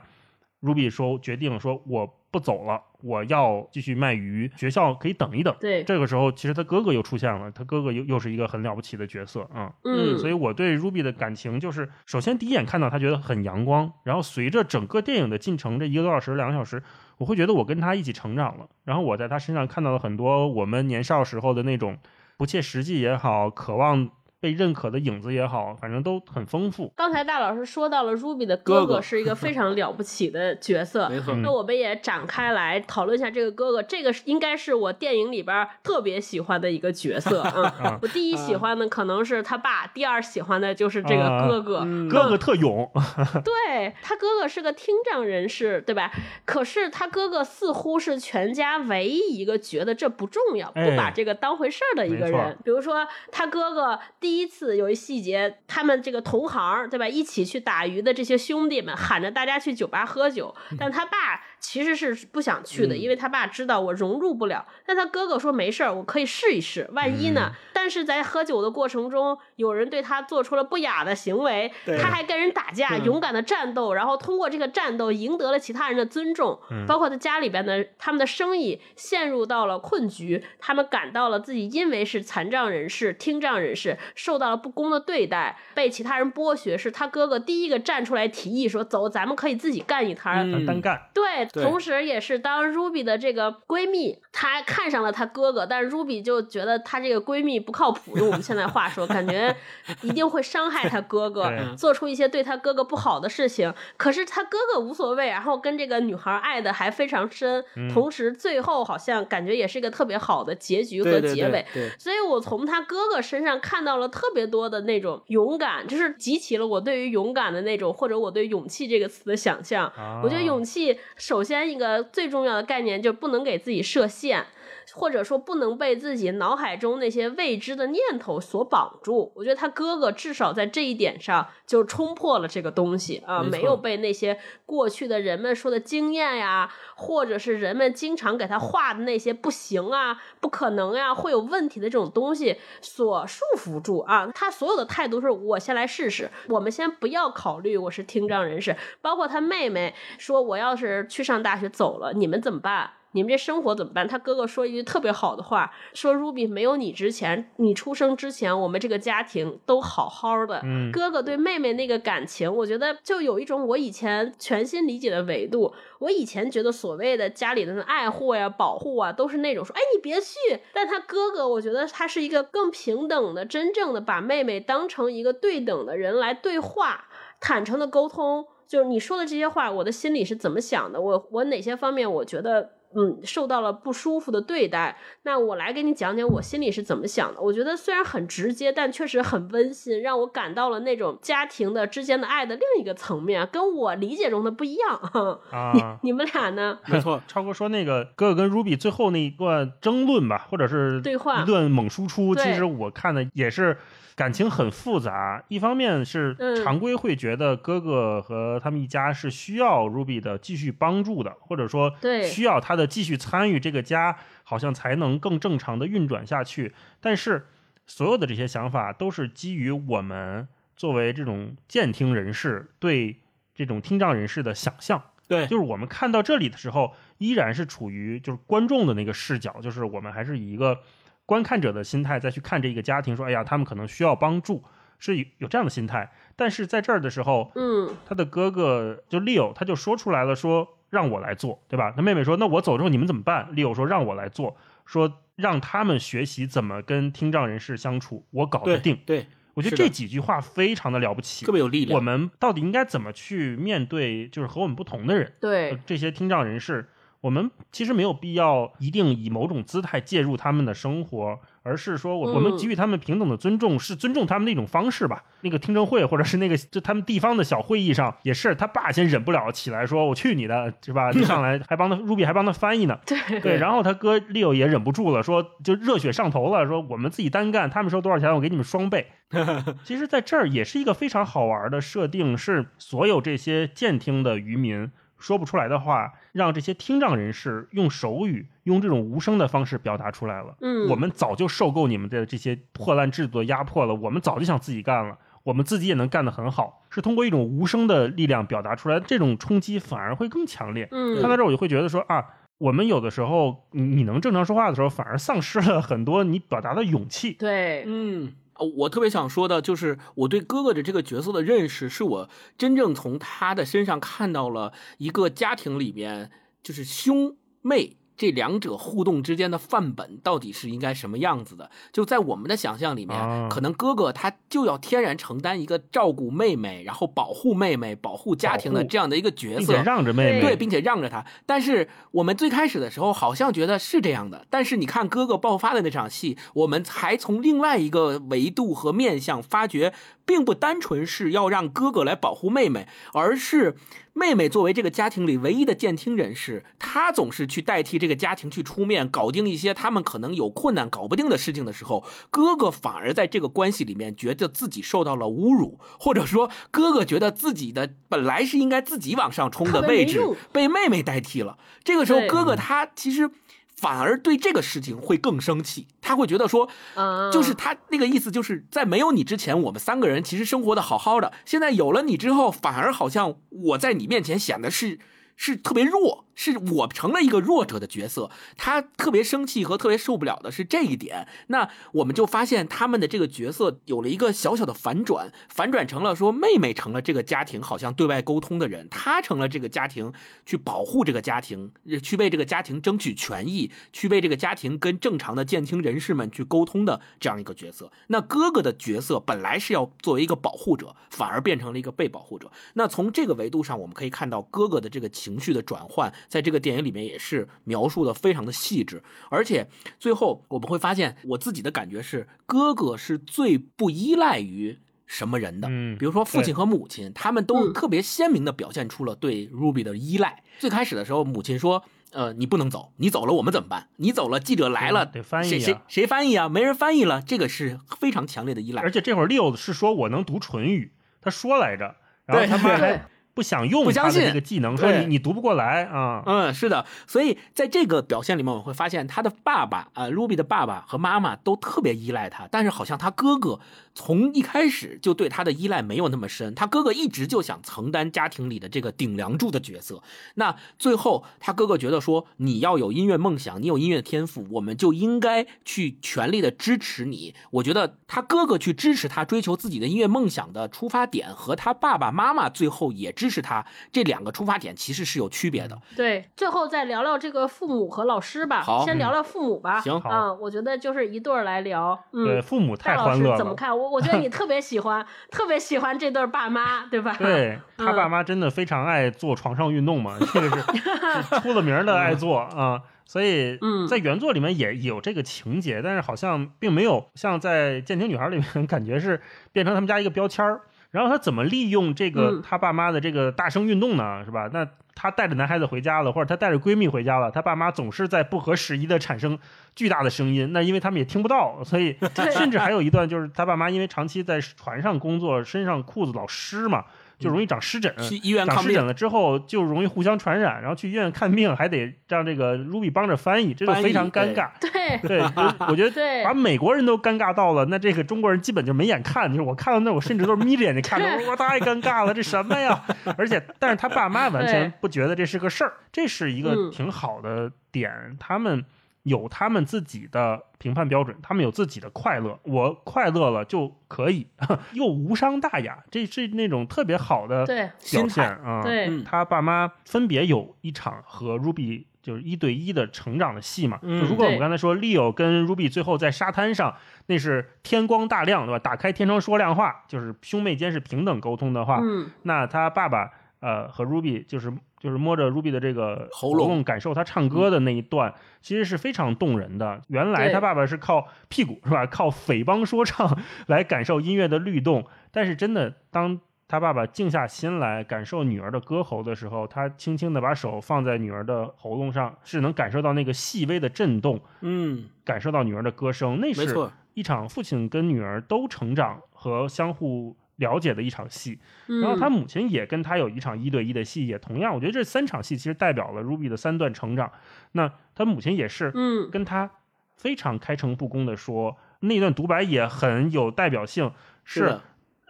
Ruby 说决定说我。不走了，我要继续卖鱼。学校可以等一等。对，这个时候其实他哥哥又出现了，他哥哥又又是一个很了不起的角色啊。嗯，所以我对 Ruby 的感情就是，首先第一眼看到他觉得很阳光，然后随着整个电影的进程，这一个多小时、两个小时，我会觉得我跟他一起成长了。然后我在他身上看到了很多我们年少时候的那种不切实际也好，渴望。被认可的影子也好，反正都很丰富。刚才大老师说到了 Ruby 的哥哥是一个 非常了不起的角色，没错。那我们也展开来讨论一下这个哥哥。这个应该是我电影里边特别喜欢的一个角色。嗯，我第一喜欢的可能是他爸，第二喜欢的就是这个哥哥。哥哥特勇。对他哥哥是个听障人士，对吧？可是他哥哥似乎是全家唯一一个觉得这不重要、不把这个当回事儿的一个人。比如说他哥哥第。第一次有一细节，他们这个同行对吧，一起去打鱼的这些兄弟们喊着大家去酒吧喝酒，但他爸。其实是不想去的，因为他爸知道我融入不了。但他哥哥说没事儿，我可以试一试，万一呢？但是在喝酒的过程中，有人对他做出了不雅的行为，他还跟人打架，勇敢的战斗，然后通过这个战斗赢得了其他人的尊重。包括他家里边的他们的生意陷入到了困局，他们感到了自己因为是残障人士、听障人士受到了不公的对待，被其他人剥削。是他哥哥第一个站出来提议说：“走，咱们可以自己干一摊单干。”对。同时，也是当 Ruby 的这个闺蜜，她看上了她哥哥，但是 Ruby 就觉得她这个闺蜜不靠谱，用我们现在话说，感觉一定会伤害她哥哥，做出一些对她哥哥不好的事情。可是她哥哥无所谓，然后跟这个女孩爱的还非常深，同时最后好像感觉也是一个特别好的结局和结尾。所以我从她哥哥身上看到了特别多的那种勇敢，就是集齐了我对于勇敢的那种，或者我对勇气这个词的想象。我觉得勇气首。首先，一个最重要的概念就是不能给自己设限。或者说不能被自己脑海中那些未知的念头所绑住。我觉得他哥哥至少在这一点上就冲破了这个东西啊，没有被那些过去的人们说的经验呀，或者是人们经常给他画的那些不行啊、不可能呀、会有问题的这种东西所束缚住啊。他所有的态度是我先来试试，我们先不要考虑我是听障人士，包括他妹妹说我要是去上大学走了，你们怎么办？你们这生活怎么办？他哥哥说一句特别好的话，说 Ruby 没有你之前，你出生之前，我们这个家庭都好好的。嗯哥哥对妹妹那个感情，我觉得就有一种我以前全心理解的维度。我以前觉得所谓的家里的爱护呀、保护啊，都是那种说，哎，你别去。但他哥哥，我觉得他是一个更平等的，真正的把妹妹当成一个对等的人来对话，坦诚的沟通。就是你说的这些话，我的心里是怎么想的？我我哪些方面我觉得嗯受到了不舒服的对待？那我来给你讲讲我心里是怎么想的。我觉得虽然很直接，但确实很温馨，让我感到了那种家庭的之间的爱的另一个层面，跟我理解中的不一样。啊你你们俩呢？没错，超哥说那个哥哥跟 Ruby 最后那一段争论吧，或者是对话一段猛输出，其实我看的也是感情很复杂。一方面是嗯常规会觉得哥哥和他们一家是需要 Ruby 的继续帮助的，或者说对需要他的继续参与这个家，好像才能更正常的运转下去。但是所有的这些想法都是基于我们作为这种健听人士对这种听障人士的想象。对，就是我们看到这里的时候，依然是处于就是观众的那个视角，就是我们还是以一个观看者的心态再去看这一个家庭，说，哎呀，他们可能需要帮助，是有有这样的心态。但是在这儿的时候，嗯，他的哥哥就 Leo 他就说出来了，说让我来做，对吧？他妹妹说，那我走之后你们怎么办？Leo 说让我来做，说让他们学习怎么跟听障人士相处，我搞得定。对，我觉得这几句话非常的了不起特。别有力量。我们到底应该怎么去面对，就是和我们不同的人？对呃，这些听障人士，我们其实没有必要一定以某种姿态介入他们的生活，而是说我我们嗯给予他们平等的尊重，是尊重他们的一种方式吧。那个听证会或者是那个就他们地方的小会议上，也是他爸先忍不了起来说：“我去你的，是吧？”就上来还帮他 Ruby 还帮他翻译呢。对对，然后他哥 Leo 也忍不住了，说就热血上头了，说我们自己单干，他们收多少钱，我给你们双倍。其实，在这儿也是一个非常好玩的设定，是所有这些监听的渔民说不出来的话，让这些听障人士用手语，用这种无声的方式表达出来了。嗯我们早就受够你们的这些破烂制度的压迫了，我们早就想自己干了。我们自己也能干得很好，是通过一种无声的力量表达出来，这种冲击反而会更强烈。嗯，看到这儿，我就会觉得说啊，我们有的时候你你能正常说话的时候，反而丧失了很多你表达的勇气。对，嗯，呃我特别想说的就是，我对哥哥的这个角色的认识，是我真正从他的身上看到了一个家庭里面，就是兄妹。这两者互动之间的范本到底是应该什么样子的？就在我们的想象里面，啊可能哥哥他就要天然承担一个照顾妹妹，然后保护妹妹、保护家庭的这样的一个角色，并且让着妹妹，对，并且让着他。但是我们最开始的时候好像觉得是这样的，但是你看哥哥爆发的那场戏，我们还从另外一个维度和面向发觉，并不单纯是要让哥哥来保护妹妹，而是妹妹作为这个家庭里唯一的监听人士，她总是去代替这个家庭去出面搞定一些他们可能有困难搞不定的事情的时候，哥哥反而在这个关系里面觉得自己受到了侮辱，或者说哥哥觉得自己的本来是应该自己往上冲的位置被妹妹代替了。这个时候，哥哥他其实反而对这个事情会更生气，他会觉得说，啊，就是他那个意思，就是在没有你之前，我们三个人其实生活的好好的，现在有了你之后，反而好像我在你面前显得是。是特别弱，是我成了一个弱者的角色。他特别生气和特别受不了的是这一点。那我们就发现他们的这个角色有了一个小小的反转，反转成了说妹妹成了这个家庭好像对外沟通的人，她成了这个家庭去保护这个家庭，去为这个家庭争取权益，去为这个家庭跟正常的健听人士们去沟通的这样一个角色。那哥哥的角色本来是要作为一个保护者，反而变成了一个被保护者。那从这个维度上，我们可以看到哥哥的这个情绪的转换，在这个电影里面也是描述的非常的细致，而且最后我们会发现，我自己的感觉是，哥哥是最不依赖于。什么人的？嗯比如说父亲和母亲，他们都嗯特别鲜明的表现出了对 Ruby 的依赖。最开始的时候，母亲说：“呃，你不能走，你走了我们怎么办？你走了，记者来了，得翻译谁谁谁翻译啊？没人翻译了，这个是非常强烈的依赖。而且这会儿 Leo 是说我能读唇语，他说来着，然后他妈还。不想用他的这个技能，说你你读不过来啊。嗯，是的，所以在这个表现里面，我会发现他的爸爸啊，Ruby 的爸爸和妈妈都特别依赖他，但是好像他哥哥从一开始就对他的依赖没有那么深。他哥哥一直就想承担家庭里的这个顶梁柱的角色。那最后他哥哥觉得说，你要有音乐梦想，你有音乐天赋，我们就应该去全力的支持你。我觉得他哥哥去支持他追求自己的音乐梦想的出发点，和他爸爸妈妈最后也。支持他这两个出发点其实是有区别的。对，最后再聊聊这个父母和老师吧。好，先聊聊父母吧。行，啊，我觉得就是一对儿来聊。嗯对，父母太欢乐了。怎么看？我我觉得你特别喜欢，特别喜欢这对爸妈，对吧？对 他爸妈真的非常爱做床上运动嘛，这个是 出了名的爱做啊。所以在原作里面也有这个情节，但是好像并没有像在《剑庭女孩》里面，感觉是变成他们家一个标签儿。然后他怎么利用这个他爸妈的这个大声运动呢？是吧？那他带着男孩子回家了，或者他带着闺蜜回家了，他爸妈总是在不合时宜的产生巨大的声音。那因为他们也听不到，所以甚至还有一段就是他爸妈因为长期在船上工作，身上裤子老湿嘛。就容易长湿疹，去医院长湿疹了之后就容易互相传染，然后去医院看病还得让这个 Ruby 帮着翻译，这就非常尴尬。对对，我觉得把美国人都尴尬到了，那这个中国人基本就没眼看。就是我看到那，我甚至都是眯着眼睛看着，我太尴尬了，这什么呀？而且，但是他爸妈完全不觉得这是个事儿，这是一个挺好的点，他们。有他们自己的评判标准，他们有自己的快乐，我快乐了就可以，又无伤大雅，这是那种特别好的表现啊。对，他爸妈分别有一场和 Ruby 就是一对一的成长的戏嘛。就如果我们刚才说 Leo 跟 Ruby 最后在沙滩上，那是天光大亮，对吧？打开天窗说亮话，就是兄妹间是平等沟通的话，那他爸爸呃和 Ruby 就是。就是摸着 Ruby 的这个喉咙，感受他唱歌的那一段，其实是非常动人的。原来他爸爸是靠屁股是吧？靠匪帮说唱来感受音乐的律动。但是真的，当他爸爸静下心来感受女儿的歌喉的时候，他轻轻的把手放在女儿的喉咙上，是能感受到那个细微的震动，嗯，感受到女儿的歌声。那是一场父亲跟女儿都成长和相互。了解的一场戏，然后他母亲也跟他有一场一对一的戏，也同样，我觉得这三场戏其实代表了 Ruby 的三段成长。那他母亲也是，嗯，跟他非常开诚布公的说，那段独白也很有代表性。是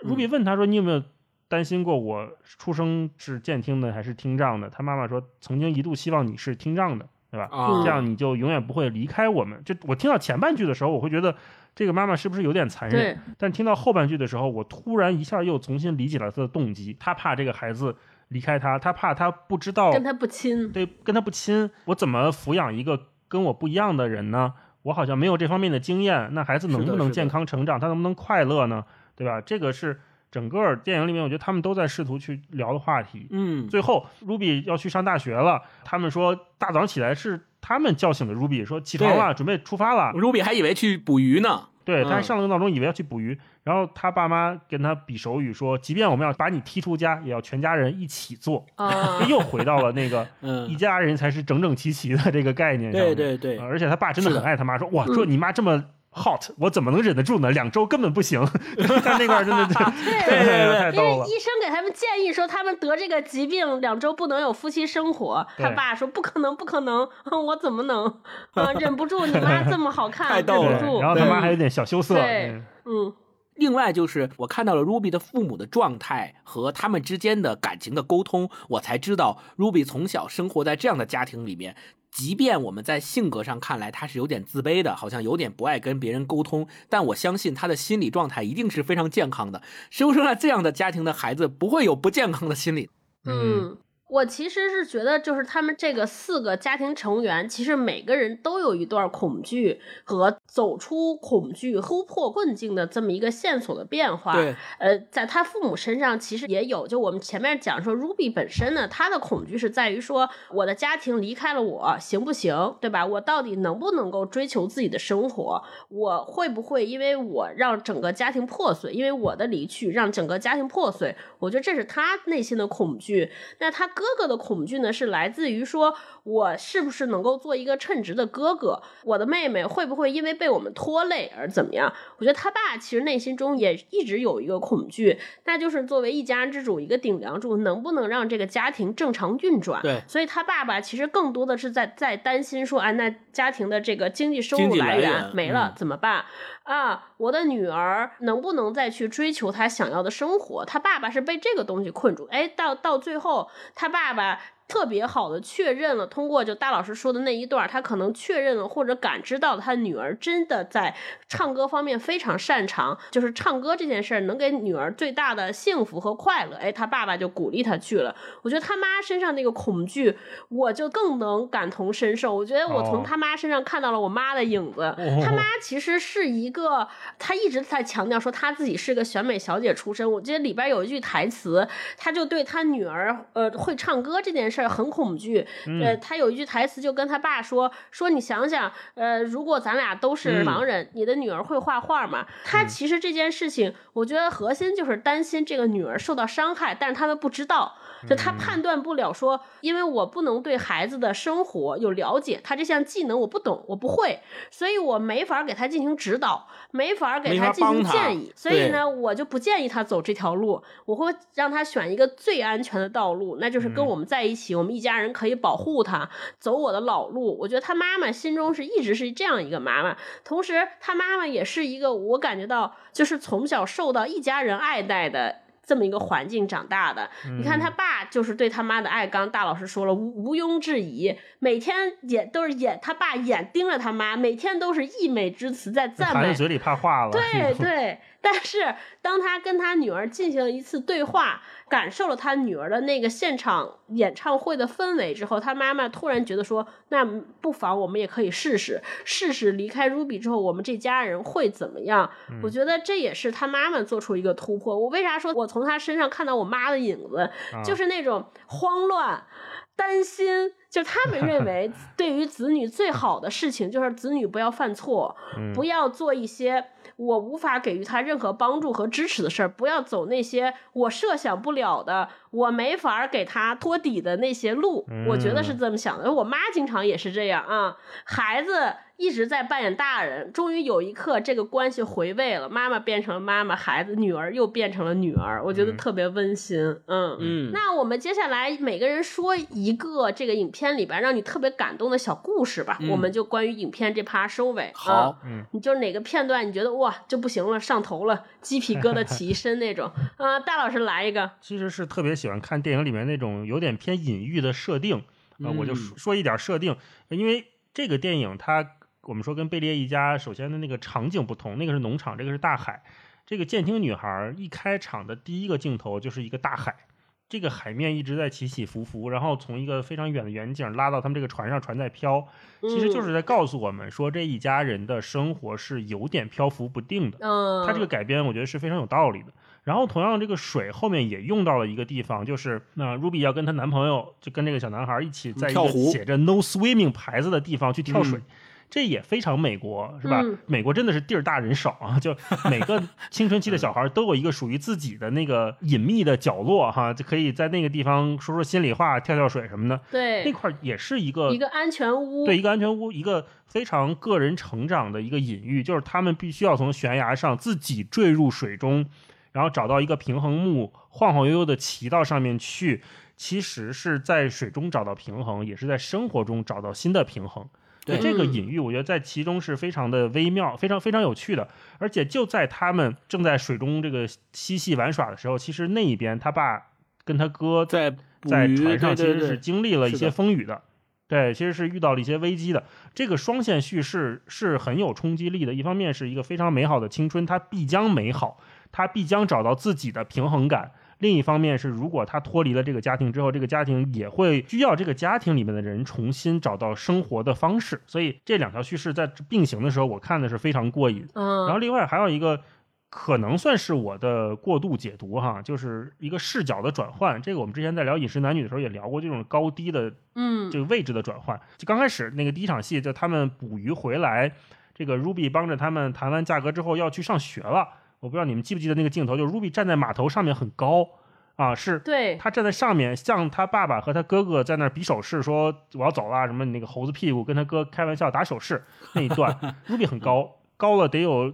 ，Ruby 问他说：“你有没有担心过我出生是健听的还是听障的？”他妈妈说：“曾经一度希望你是听障的，对吧？这样你就永远不会离开我们。”就我听到前半句的时候，我会觉得。这个妈妈是不是有点残忍？但听到后半句的时候，我突然一下又重新理解了她的动机。她怕这个孩子离开她，她怕她不知道跟他不亲，对，跟她不亲。我怎么抚养一个跟我不一样的人呢？我好像没有这方面的经验。那孩子能不能健康成长？他能不能快乐呢？对吧？这个是整个电影里面，我觉得他们都在试图去聊的话题。嗯，最后 Ruby 要去上大学了，他们说大早上起来是。他们叫醒的 Ruby，说起床了，准备出发了。Ruby 还以为去捕鱼呢，对，他还上了个闹钟，以为要去捕鱼。然后他爸妈跟他比手语，说，即便我们要把你踢出家，也要全家人一起做。啊 又回到了那个 一家人才是整整齐齐的这个概念上。对对对，而且他爸真的很爱他妈，说哇，这你妈这么。hot，我怎么能忍得住呢？两周根本不行。在那块真的 对对对，太逗了。因为医生给他们建议说，他们得这个疾病两周不能有夫妻生活。他爸说不可能，不可能，我怎么能啊？忍不住，你妈这么好看，忍不住。然后他妈还有点小羞涩。对，嗯。另外就是我看到了 Ruby 的父母的状态和他们之间的感情的沟通，我才知道 Ruby 从小生活在这样的家庭里面。即便我们在性格上看来他是有点自卑的，好像有点不爱跟别人沟通，但我相信他的心理状态一定是非常健康的。生生在这样的家庭的孩子不会有不健康的心理。嗯。我其实是觉得，就是他们这个四个家庭成员，其实每个人都有一段恐惧和走出恐惧、突破困境的这么一个线索的变化。对，呃，在他父母身上其实也有。就我们前面讲说，Ruby 本身呢，他的恐惧是在于说，我的家庭离开了我行不行，对吧？我到底能不能够追求自己的生活？我会不会因为我让整个家庭破碎？因为我的离去让整个家庭破碎？我觉得这是他内心的恐惧。那他。哥哥的恐惧呢，是来自于说我是不是能够做一个称职的哥哥，我的妹妹会不会因为被我们拖累而怎么样？我觉得他爸其实内心中也一直有一个恐惧，那就是作为一家之主，一个顶梁柱，能不能让这个家庭正常运转？对，所以他爸爸其实更多的是在在担心说，啊，那家庭的这个经济收入来源没了怎么办？啊，我的女儿能不能再去追求她想要的生活？她爸爸是被这个东西困住。哎，到到最后，她爸爸。特别好的确认了，通过就大老师说的那一段，他可能确认了或者感知到他女儿真的在唱歌方面非常擅长，就是唱歌这件事儿能给女儿最大的幸福和快乐。哎，他爸爸就鼓励他去了。我觉得他妈身上那个恐惧，我就更能感同身受。我觉得我从他妈身上看到了我妈的影子。他 妈其实是一个，他一直在强调说他自己是个选美小姐出身。我记得里边有一句台词，他就对他女儿呃会唱歌这件事。很恐惧，呃，他有一句台词就跟他爸说：“说你想想，呃，如果咱俩都是盲人，你的女儿会画画吗？”他其实这件事情，我觉得核心就是担心这个女儿受到伤害，但是他们不知道。就他判断不了，说因为我不能对孩子的生活有了解，他这项技能我不懂，我不会，所以我没法给他进行指导，没法给他进行建议，所以呢，我就不建议他走这条路，我会让他选一个最安全的道路，那就是跟我们在一起，我们一家人可以保护他，走我的老路。我觉得他妈妈心中是一直是这样一个妈妈，同时他妈妈也是一个我感觉到就是从小受到一家人爱戴的。这么一个环境长大的，你看他爸就是对他妈的爱，刚大老师说了毋毋庸置疑，每天也都是眼他爸眼盯着他妈，每天都是溢美之词在赞美。孩子嘴里怕化了。对对，但是当他跟他女儿进行了一次对话。感受了他女儿的那个现场演唱会的氛围之后，他妈妈突然觉得说：“那不妨我们也可以试试，试试离开 Ruby 之后，我们这家人会怎么样？”我觉得这也是他妈妈做出一个突破。我为啥说我从他身上看到我妈的影子，就是那种慌乱、担心，就他们认为 对于子女最好的事情就是子女不要犯错，不要做一些。我无法给予他任何帮助和支持的事儿，不要走那些我设想不了的，我没法给他托底的那些路。我觉得是这么想的。我妈经常也是这样啊，孩子。一直在扮演大人，终于有一刻这个关系回味了，妈妈变成了妈妈，孩子女儿又变成了女儿，我觉得特别温馨。嗯嗯。那我们接下来每个人说一个这个影片里边让你特别感动的小故事吧，我们就关于影片这趴收尾。好，嗯，你就哪个片段你觉得哇就不行了，上头了，鸡皮疙瘩起一身那种？啊，大老师来一个。其实是特别喜欢看电影里面那种有点偏隐喻的设定啊，我就说一点设定，因为这个电影它。我们说跟贝利一家，首先的那个场景不同，那个是农场，这个是大海。这个舰艇女孩一开场的第一个镜头就是一个大海，这个海面一直在起起伏伏，然后从一个非常远的远景拉到他们这个船上，船在飘，其实就是在告诉我们说这一家人的生活是有点漂浮不定的。嗯，他这个改编我觉得是非常有道理的。然后同样这个水后面也用到了一个地方，就是那 Ruby 要跟她男朋友就跟这个小男孩一起在一个写着 No Swimming 牌子的地方去跳水。这也非常美国，是吧？美国真的是地儿大人少啊，就每个青春期的小孩都有一个属于自己的那个隐秘的角落，哈，就可以在那个地方说说心里话、跳跳水什么的。对，那块也是一个一个安全屋，对，一个安全屋，一个非常个人成长的一个隐喻，就是他们必须要从悬崖上自己坠入水中，然后找到一个平衡木，晃晃悠悠的骑到上面去，其实是在水中找到平衡，也是在生活中找到新的平衡。对这个隐喻，我觉得在其中是非常的微妙，非常非常有趣的。而且就在他们正在水中这个嬉戏玩耍的时候，其实那一边他爸跟他哥在在船上其实是经历了一些风雨的。对，其实是遇到了一些危机的。这个双线叙事是很有冲击力的。一方面是一个非常美好的青春，它必将美好，他必将找到自己的平衡感。另一方面是，如果他脱离了这个家庭之后，这个家庭也会需要这个家庭里面的人重新找到生活的方式。所以这两条叙事在并行的时候，我看的是非常过瘾。嗯，然后另外还有一个可能算是我的过度解读哈，就是一个视角的转换。这个我们之前在聊饮食男女的时候也聊过这种高低的，嗯，这个位置的转换。就刚开始那个第一场戏，就他们捕鱼回来，这个 Ruby 帮着他们谈完价格之后要去上学了。我不知道你们记不记得那个镜头，就是 Ruby 站在码头上面很高，啊，是对，他站在上面，向他爸爸和他哥哥在那儿比手势，说我要走了，什么那个猴子屁股，跟他哥开玩笑打手势那一段，Ruby 很高，高了得有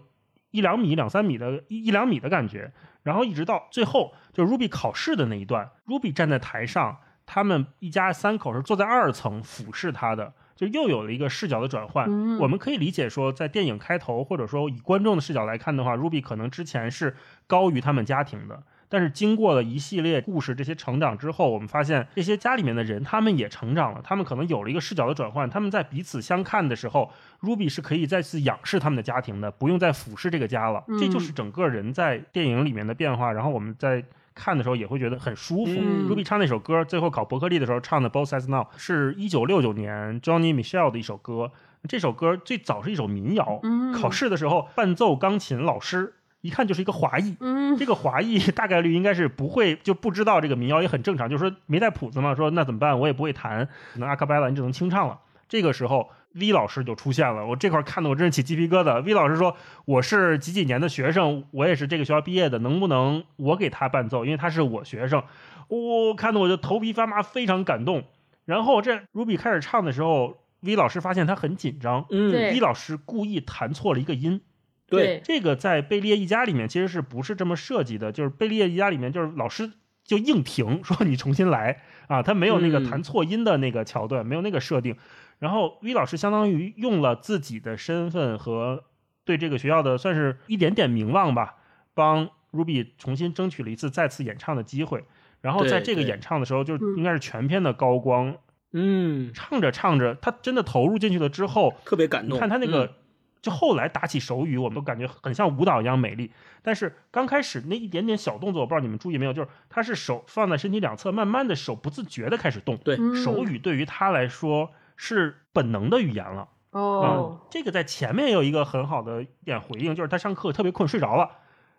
一两米、两三米的一一两米的感觉，然后一直到最后，就 Ruby 考试的那一段，Ruby 站在台上，他们一家三口是坐在二层俯视他的。就又有了一个视角的转换，我们可以理解说，在电影开头或者说以观众的视角来看的话，Ruby 可能之前是高于他们家庭的，但是经过了一系列故事这些成长之后，我们发现这些家里面的人他们也成长了，他们可能有了一个视角的转换，他们在彼此相看的时候，Ruby 是可以再次仰视他们的家庭的，不用再俯视这个家了，这就是整个人在电影里面的变化。然后我们在。看的时候也会觉得很舒服。Ruby 唱那首歌，最后考伯克利的时候唱的《Both Sides Now》，是一九六九年 Johnny Mitchell 的一首歌。这首歌最早是一首民谣。考试的时候，伴奏钢琴老师一看就是一个华裔。这个华裔 大概率应该是不会就不知道这个民谣，也很正常。就是说没带谱子嘛，说那怎么办？我也不会弹，可能阿卡贝拉你只能清唱了。这个时候。V 老师就出现了，我这块看的我真是起鸡皮疙瘩。V 老师说：“我是几几年的学生，我也是这个学校毕业的，能不能我给他伴奏？因为他是我学生。”我看的我就头皮发麻，非常感动。然后这 Ruby 开始唱的时候，V 老师发现他很紧张。嗯，V 老师故意弹错了一个音。对，这个在贝利叶一家里面其实是不是这么设计的？就是贝利叶一家里面就是老师就硬停，说你重新来啊，他没有那个弹错音的那个桥段，没有那个设定。然后 V 老师相当于用了自己的身份和对这个学校的算是一点点名望吧，帮 Ruby 重新争取了一次再次演唱的机会。然后在这个演唱的时候，就应该是全片的高光。嗯，唱着唱着，他真的投入进去了之后，特别感动。看他那个，就后来打起手语，我们都感觉很像舞蹈一样美丽。但是刚开始那一点点小动作，我不知道你们注意没有，就是他是手放在身体两侧，慢慢的手不自觉的开始动。对，手语对于他来说。是本能的语言了哦，这个在前面有一个很好的一点回应，就是他上课特别困睡着了，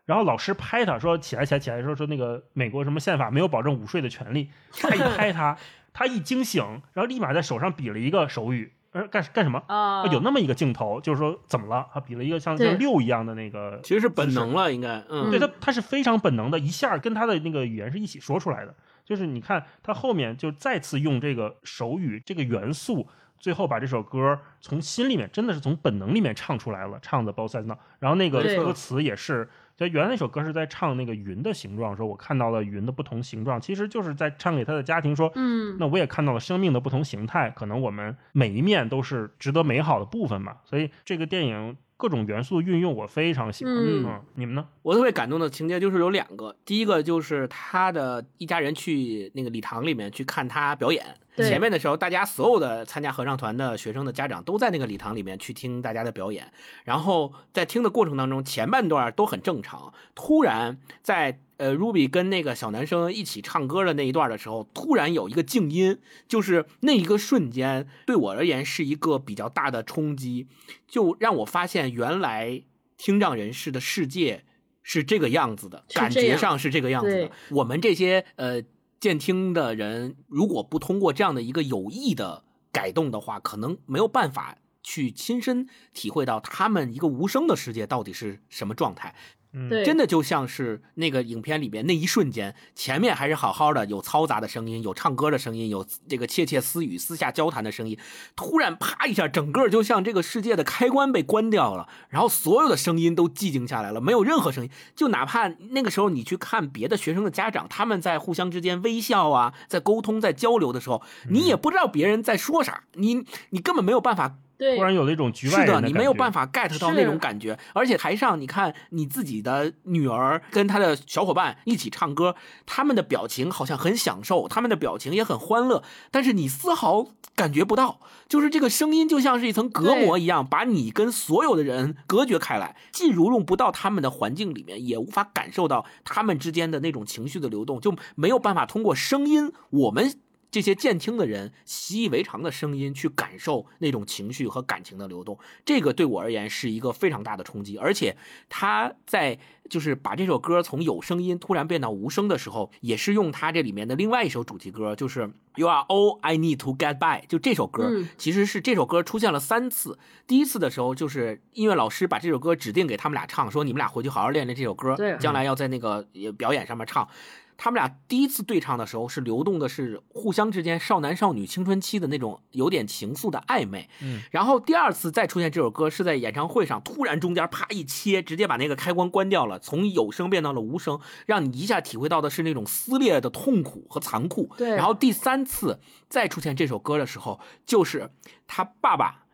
然后老师拍他说起来起来起来，说说那个美国什么宪法没有保证午睡的权利，他一拍他，他一惊醒，然后立马在手上比了一个手语，呃干干什么啊？有那么一个镜头，就是说怎么了？他比了一个像像六一样的那个，其实是本能了，应该嗯，对他他是非常本能的，一下跟他的那个语言是一起说出来的。就是你看他后面就再次用这个手语这个元素，最后把这首歌从心里面真的是从本能里面唱出来了，唱的《Both Sides Now》。然后那个歌词也是，就原来那首歌是在唱那个云的形状，说我看到了云的不同形状，其实就是在唱给他的家庭说，嗯，那我也看到了生命的不同形态，可能我们每一面都是值得美好的部分嘛。所以这个电影。各种元素的运用，我非常喜欢。嗯，你们呢？我特别感动的情节就是有两个，第一个就是他的一家人去那个礼堂里面去看他表演。前面的时候，大家所有的参加合唱团的学生的家长都在那个礼堂里面去听大家的表演。然后在听的过程当中，前半段都很正常，突然在呃 Ruby 跟那个小男生一起唱歌的那一段的时候，突然有一个静音，就是那一个瞬间对我而言是一个比较大的冲击，就让我发现原来听障人士的世界是这个样子的，感觉上是这个样子的。我们这些呃。健听的人如果不通过这样的一个有意的改动的话，可能没有办法去亲身体会到他们一个无声的世界到底是什么状态。对，真的就像是那个影片里边那一瞬间，前面还是好好的，有嘈杂的声音，有唱歌的声音，有这个窃窃私语、私下交谈的声音，突然啪一下，整个就像这个世界的开关被关掉了，然后所有的声音都寂静下来了，没有任何声音。就哪怕那个时候你去看别的学生的家长，他们在互相之间微笑啊，在沟通、在交流的时候，你也不知道别人在说啥，你你根本没有办法。突然有了一种局外人的，是的，你没有办法 get 到那种感觉。而且台上，你看你自己的女儿跟她的小伙伴一起唱歌，他们的表情好像很享受，他们的表情也很欢乐，但是你丝毫感觉不到，就是这个声音就像是一层隔膜一样，把你跟所有的人隔绝开来，既融入不到他们的环境里面，也无法感受到他们之间的那种情绪的流动，就没有办法通过声音我们。这些渐听的人习以为常的声音，去感受那种情绪和感情的流动，这个对我而言是一个非常大的冲击。而且他在就是把这首歌从有声音突然变到无声的时候，也是用他这里面的另外一首主题歌，就是 You Are All I Need to Get By。就这首歌，其实是这首歌出现了三次。第一次的时候，就是音乐老师把这首歌指定给他们俩唱，说你们俩回去好好练练这首歌，将来要在那个表演上面唱。他们俩第一次对唱的时候是流动的是互相之间少男少女青春期的那种有点情愫的暧昧，嗯，然后第二次再出现这首歌是在演唱会上，突然中间啪一切，直接把那个开关关掉了，从有声变到了无声，让你一下体会到的是那种撕裂的痛苦和残酷。对然后第三次再出现这首歌的时候，就是他爸爸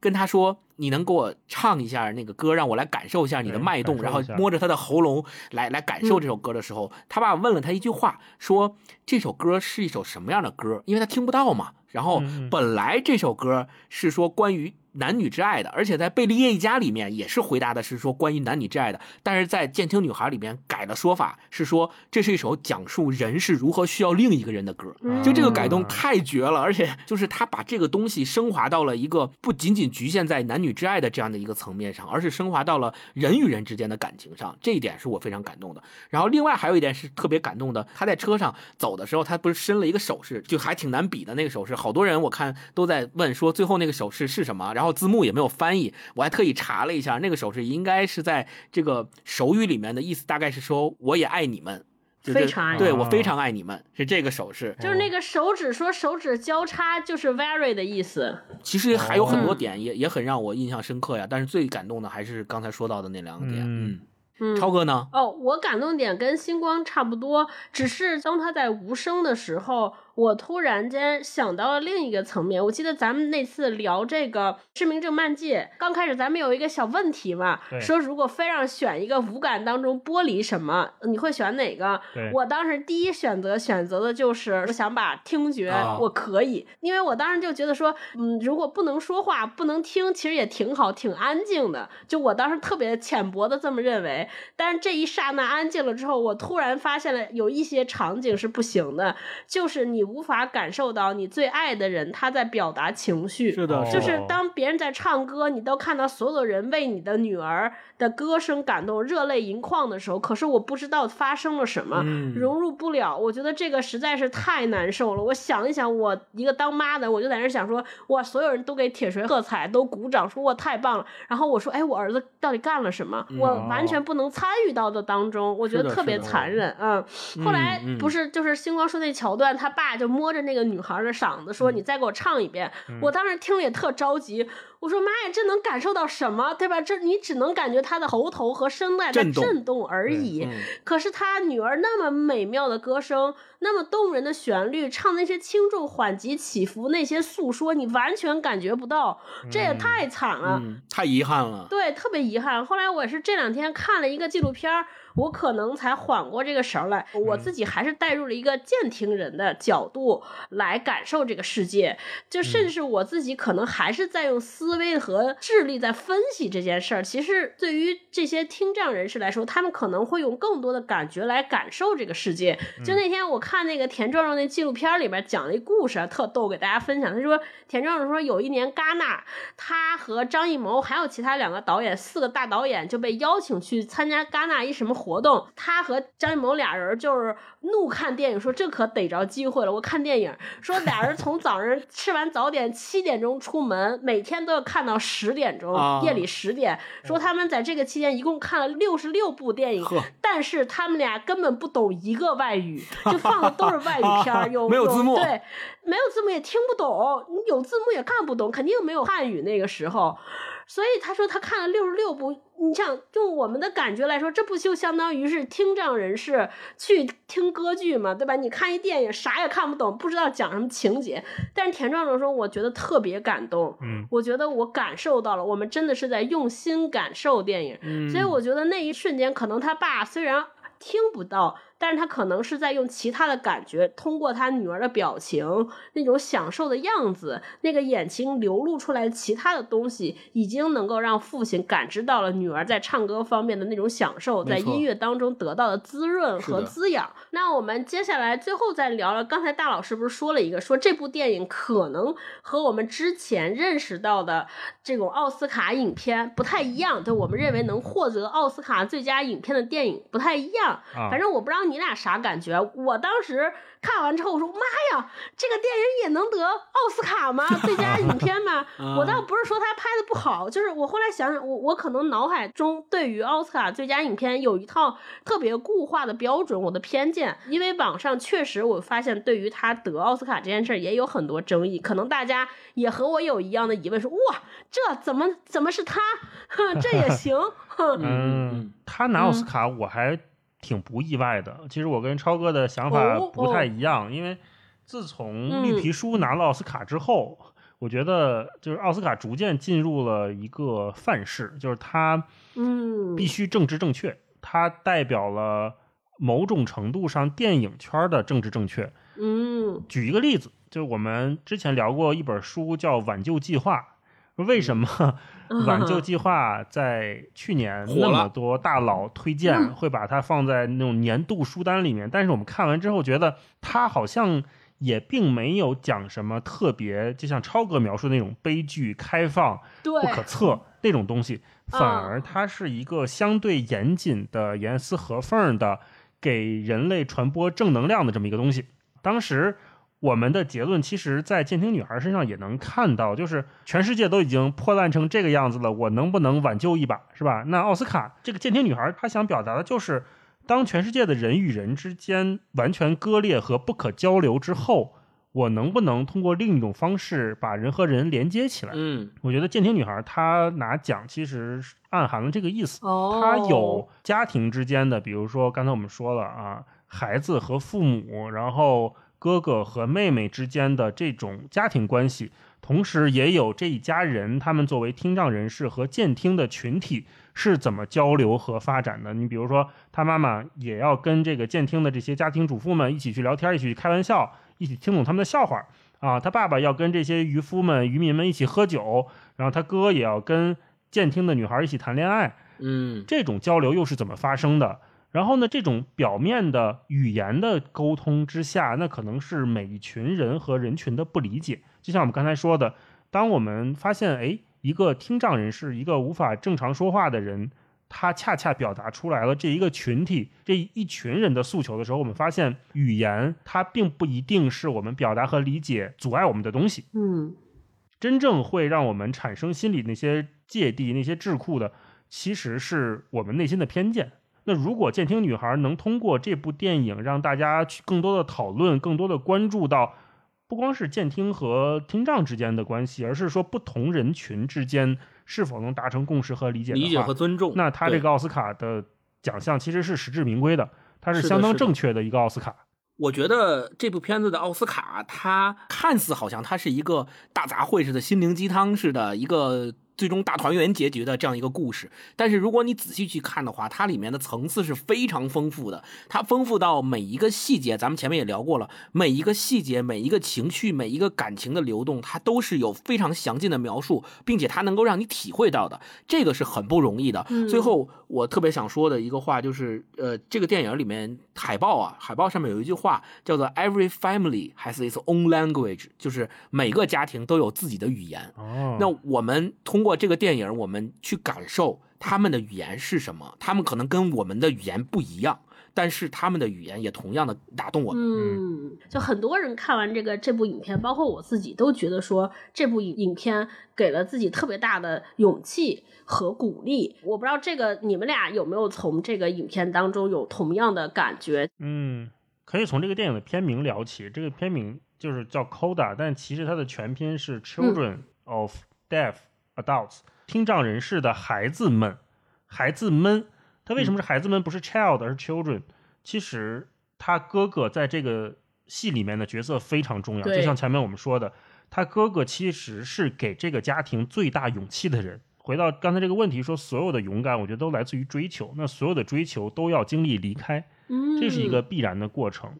跟他说：“你能给我唱一下那个歌，让我来感受一下你的脉动。”然后摸着他的喉咙来来感受这首歌的时候，他爸爸问了他一句话，说：“这首歌是一首什么样的歌？”因为他听不到嘛。然后本来这首歌是说关于男女之爱的，而且在贝利叶一家里面也是回答的是说关于男女之爱的，但是在监听女孩里面改的说法，是说这是一首讲述人是如何需要另一个人的歌。嗯就这个改动太绝了，而且就是他把这个东西升华到了一个不仅仅局限在男女之爱的这样的一个层面上，而是升华到了人与人之间的感情上，这一点是我非常感动的。然后另外还有一点是特别感动的，他在车上走的时候，他不是伸了一个手势，就还挺难比的那个手势，好多人我看都在问说最后那个手势是什么，然后字幕也没有翻译，我还特意查了一下，那个手势应该是在这个手语里面的意思，大概是说我也爱你们。就是非常爱你对我非常爱你们，是这个手势。就是那个手指说手指交叉就是 very 的意思。其实还有很多哦点也、也很让我印象深刻呀，但是最感动的还是刚才说到的那两个点。嗯嗯，超哥呢？哦，我感动点跟星光差不多，只是当他在无声的时候，我突然间想到了另一个层面。我记得咱们那次聊这个《失明症漫记》，刚开始咱们有一个小问题嘛，说如果非让选一个五感当中剥离什么，你会选哪个？我当时第一选择选择的就是我想把听觉，啊我可以，因为我当时就觉得说，嗯，如果不能说话，不能听，其实也挺好，挺安静的。就我当时特别浅薄的这么认为，但是这一刹那安静了之后，我突然发现了有一些场景是不行的，就是你无法感受到你最爱的人他在表达情绪，是的，哦就是当别人在唱歌，你都看到所有人为你的女儿的歌声感动，热泪盈眶的时候，可是我不知道发生了什么，嗯融入不了。我觉得这个实在是太难受了。我想一想，我一个当妈的，我就在那想说，哇，所有人都给铁锤喝彩，都鼓掌，说哇太棒了。然后我说，哎，我儿子到底干了什么？我完全不能参与到的当中，我觉得特别残忍。嗯，后来不是就是星光说那桥段，他爸就摸着那个女孩的嗓子说：“嗯你再给我唱一遍。我当时听了也特着急，我说：“妈呀，这能感受到什么？对吧？这你只能感觉他的喉头和声带在震动而已。嗯可是他女儿那么美妙的歌声，那么动人的旋律，唱那些轻重缓急起伏，那些诉说，你完全感觉不到，这也太惨了。嗯，太遗憾了。对，特别遗憾。后来我是这两天看了一个纪录片儿，我可能才缓过这个神儿来。我自己还是带入了一个健听人的角度来感受这个世界，就甚至我自己可能还是在用思维和智力在分析这件事儿。其实对于这些听障人士来说，他们可能会用更多的感觉来感受这个世界。就那天我看那个田壮壮那纪录片儿里边讲了一故事，特逗，给大家分享。他说田壮壮说有一年戛纳，他和张艺谋还有其他两个导演，四个大导演就被邀请去参加戛纳一什么活动。他和张艺谋俩人就是怒看电影，说这可逮着机会了。我看电影，说俩人从早上吃完早点七点钟出门，每天都要看到十点钟，啊夜里十点。说他们在这个期间一共看了六十六部电影，但是他们俩根本不懂一个外语，就放的都是外语片儿，有没有字幕对，没有字幕也听不懂，你有字幕也看不懂，肯定没有汉语那个时候。所以他说他看了六十六部，你想用我们的感觉来说，这不就相当于是听障人士去听歌剧嘛，对吧？你看一电影啥也看不懂，不知道讲什么情节，但是田壮壮说，我觉得特别感动，嗯，我觉得我感受到了，我们真的是在用心感受电影，嗯。所以我觉得那一瞬间，可能他爸虽然听不到，但是他可能是在用其他的感觉，通过他女儿的表情，那种享受的样子，那个眼睛流露出来其他的东西，已经能够让父亲感知到了女儿在唱歌方面的那种享受，在音乐当中得到的滋润和滋养。那我们接下来最后再聊聊，刚才大老师不是说了一个，说这部电影可能和我们之前认识到的这种奥斯卡影片不太一样，就我们认为能获得奥斯卡最佳影片的电影不太一样。啊反正我不知道你俩啥感觉？我当时看完之后，我说妈呀，这个电影也能得奥斯卡吗？最佳影片吗？我倒不是说他拍的不好，就是我后来想想，我我可能脑海中对于奥斯卡最佳影片有一套特别固化的标准，我的偏见。因为网上确实我发现，对于他得奥斯卡这件事儿也有很多争议，可能大家也和我有一样的疑问，说哇，这怎么怎么是他？这也行？嗯，他拿奥斯卡我还。挺不意外的，其实我跟超哥的想法不太一样，因为自从绿皮书拿了奥斯卡之后，我觉得就是奥斯卡逐渐进入了一个范式，就是它，嗯，必须政治正确，它代表了某种程度上电影圈的政治正确。嗯，举一个例子，就是我们之前聊过一本书叫《挽救计划》。为什么挽救计划在去年那么多大佬推荐，会把它放在那种年度书单里面？但是我们看完之后觉得，它好像也并没有讲什么特别，就像超哥描述那种悲剧、开放、不可测那种东西，反而它是一个相对严谨的、严丝合缝的，给人类传播正能量的这么一个东西。当时。我们的结论其实，在《监听女孩》身上也能看到，就是全世界都已经破烂成这个样子了，我能不能挽救一把，是吧？那奥斯卡这个《监听女孩》，她想表达的就是，当全世界的人与人之间完全割裂和不可交流之后，我能不能通过另一种方式把人和人连接起来？嗯，我觉得《监听女孩》她拿奖，其实暗含了这个意思。哦，她有家庭之间的，比如说刚才我们说了啊，孩子和父母，然后。哥哥和妹妹之间的这种家庭关系，同时也有这一家人，他们作为听障人士和健听的群体是怎么交流和发展的？你比如说，他妈妈也要跟这个健听的这些家庭主妇们一起去聊天，一起去开玩笑，一起听懂他们的笑话啊。他爸爸要跟这些渔夫们、渔民们一起喝酒，然后他哥也要跟健听的女孩一起谈恋爱。嗯，这种交流又是怎么发生的？然后呢，这种表面的语言的沟通之下，那可能是每一群人和人群的不理解。就像我们刚才说的，当我们发现，哎，一个听障人士，一个无法正常说话的人，他恰恰表达出来了这一个群体、这一群人的诉求的时候，我们发现，语言它并不一定是我们表达和理解阻碍我们的东西。嗯，真正会让我们产生心理那些芥蒂、那些桎梏的，其实是我们内心的偏见。那如果监听女孩能通过这部电影让大家去更多的讨论，更多的关注到，不光是监听和听障之间的关系，而是说不同人群之间是否能达成共识和理解、理解和尊重，那他这个奥斯卡的奖项其实是实至名归的，它是相当正确的一个奥斯卡。我觉得这部片子的奥斯卡，它看似好像它是一个大杂烩似的、心灵鸡汤似的一个。最终大团圆结局的这样一个故事，但是如果你仔细去看的话，它里面的层次是非常丰富的。它丰富到每一个细节，咱们前面也聊过了，每一个细节、每一个情绪、每一个感情的流动，它都是有非常详尽的描述，并且它能够让你体会到的，这个是很不容易的。最后，我特别想说的一个话就是，呃，这个电影里面海报啊，海报上面有一句话叫做 “Every family has its own language”，就是每个家庭都有自己的语言。哦，那我们通。通过这个电影，我们去感受他们的语言是什么。他们可能跟我们的语言不一样，但是他们的语言也同样的打动我们。嗯，就很多人看完这个这部影片，包括我自己，都觉得说这部影影片给了自己特别大的勇气和鼓励。我不知道这个你们俩有没有从这个影片当中有同样的感觉？嗯，可以从这个电影的片名聊起。这个片名就是叫 Coda，但其实它的全拼是 Children of Deaf。Adults，听障人士的孩子们，孩子们，他为什么是孩子们，不是 child，而是 children？其实他哥哥在这个戏里面的角色非常重要，就像前面我们说的，他哥哥其实是给这个家庭最大勇气的人。回到刚才这个问题，说所有的勇敢，我觉得都来自于追求，那所有的追求都要经历离开，这是一个必然的过程。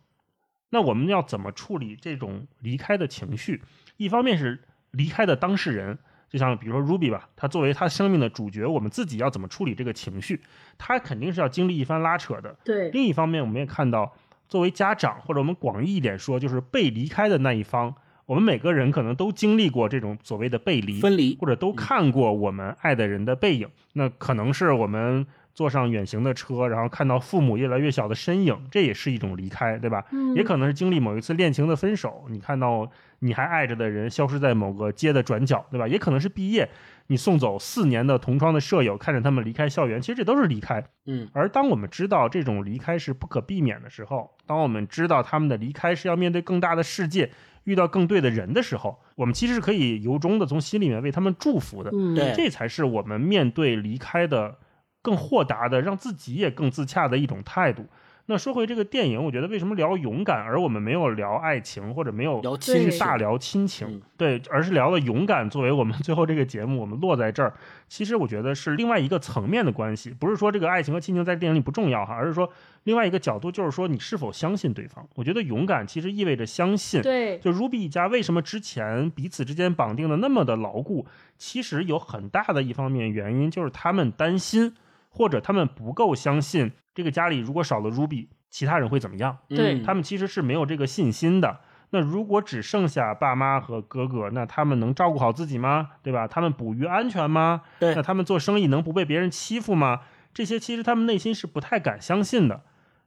那我们要怎么处理这种离开的情绪？一方面是离开的当事人。就像比如说 Ruby 吧，他作为他生命的主角，我们自己要怎么处理这个情绪？他肯定是要经历一番拉扯的。对。另一方面，我们也看到，作为家长或者我们广义一点说，就是被离开的那一方，我们每个人可能都经历过这种所谓的背离、分离，或者都看过我们爱的人的背影。那可能是我们坐上远行的车，然后看到父母越来越小的身影，这也是一种离开，对吧？嗯也可能是经历某一次恋情的分手，你看到你还爱着的人消失在某个街的转角，对吧？也可能是毕业，你送走四年的同窗的舍友，看着他们离开校园，其实这都是离开。嗯，而当我们知道这种离开是不可避免的时候，当我们知道他们的离开是要面对更大的世界，遇到更对的人的时候，我们其实是可以由衷的从心里面为他们祝福的。嗯，对这才是我们面对离开的更豁达的，让自己也更自洽的一种态度。那说回这个电影，我觉得为什么聊勇敢，而我们没有聊爱情，或者没有聊亲情去大聊亲情，嗯。对，而是聊了勇敢作为我们 最后这个节目，我们落在这儿，其实我觉得是另外一个层面的关系，不是说这个爱情和亲情在电影里不重要哈，而是说另外一个角度，就是说你是否相信对方。我觉得勇敢其实意味着相信，对，就 Ruby 一家为什么之前彼此之间绑定的那么的牢固，其实有很大的一方面原因就是他们担心，或者他们不够相信这个家里如果少了 Ruby，其他人会怎么样。对嗯他们其实是没有这个信心的。那如果只剩下爸妈和哥哥，那他们能照顾好自己吗？对吧？他们捕鱼安全吗？对那他们做生意能不被别人欺负吗？这些其实他们内心是不太敢相信的。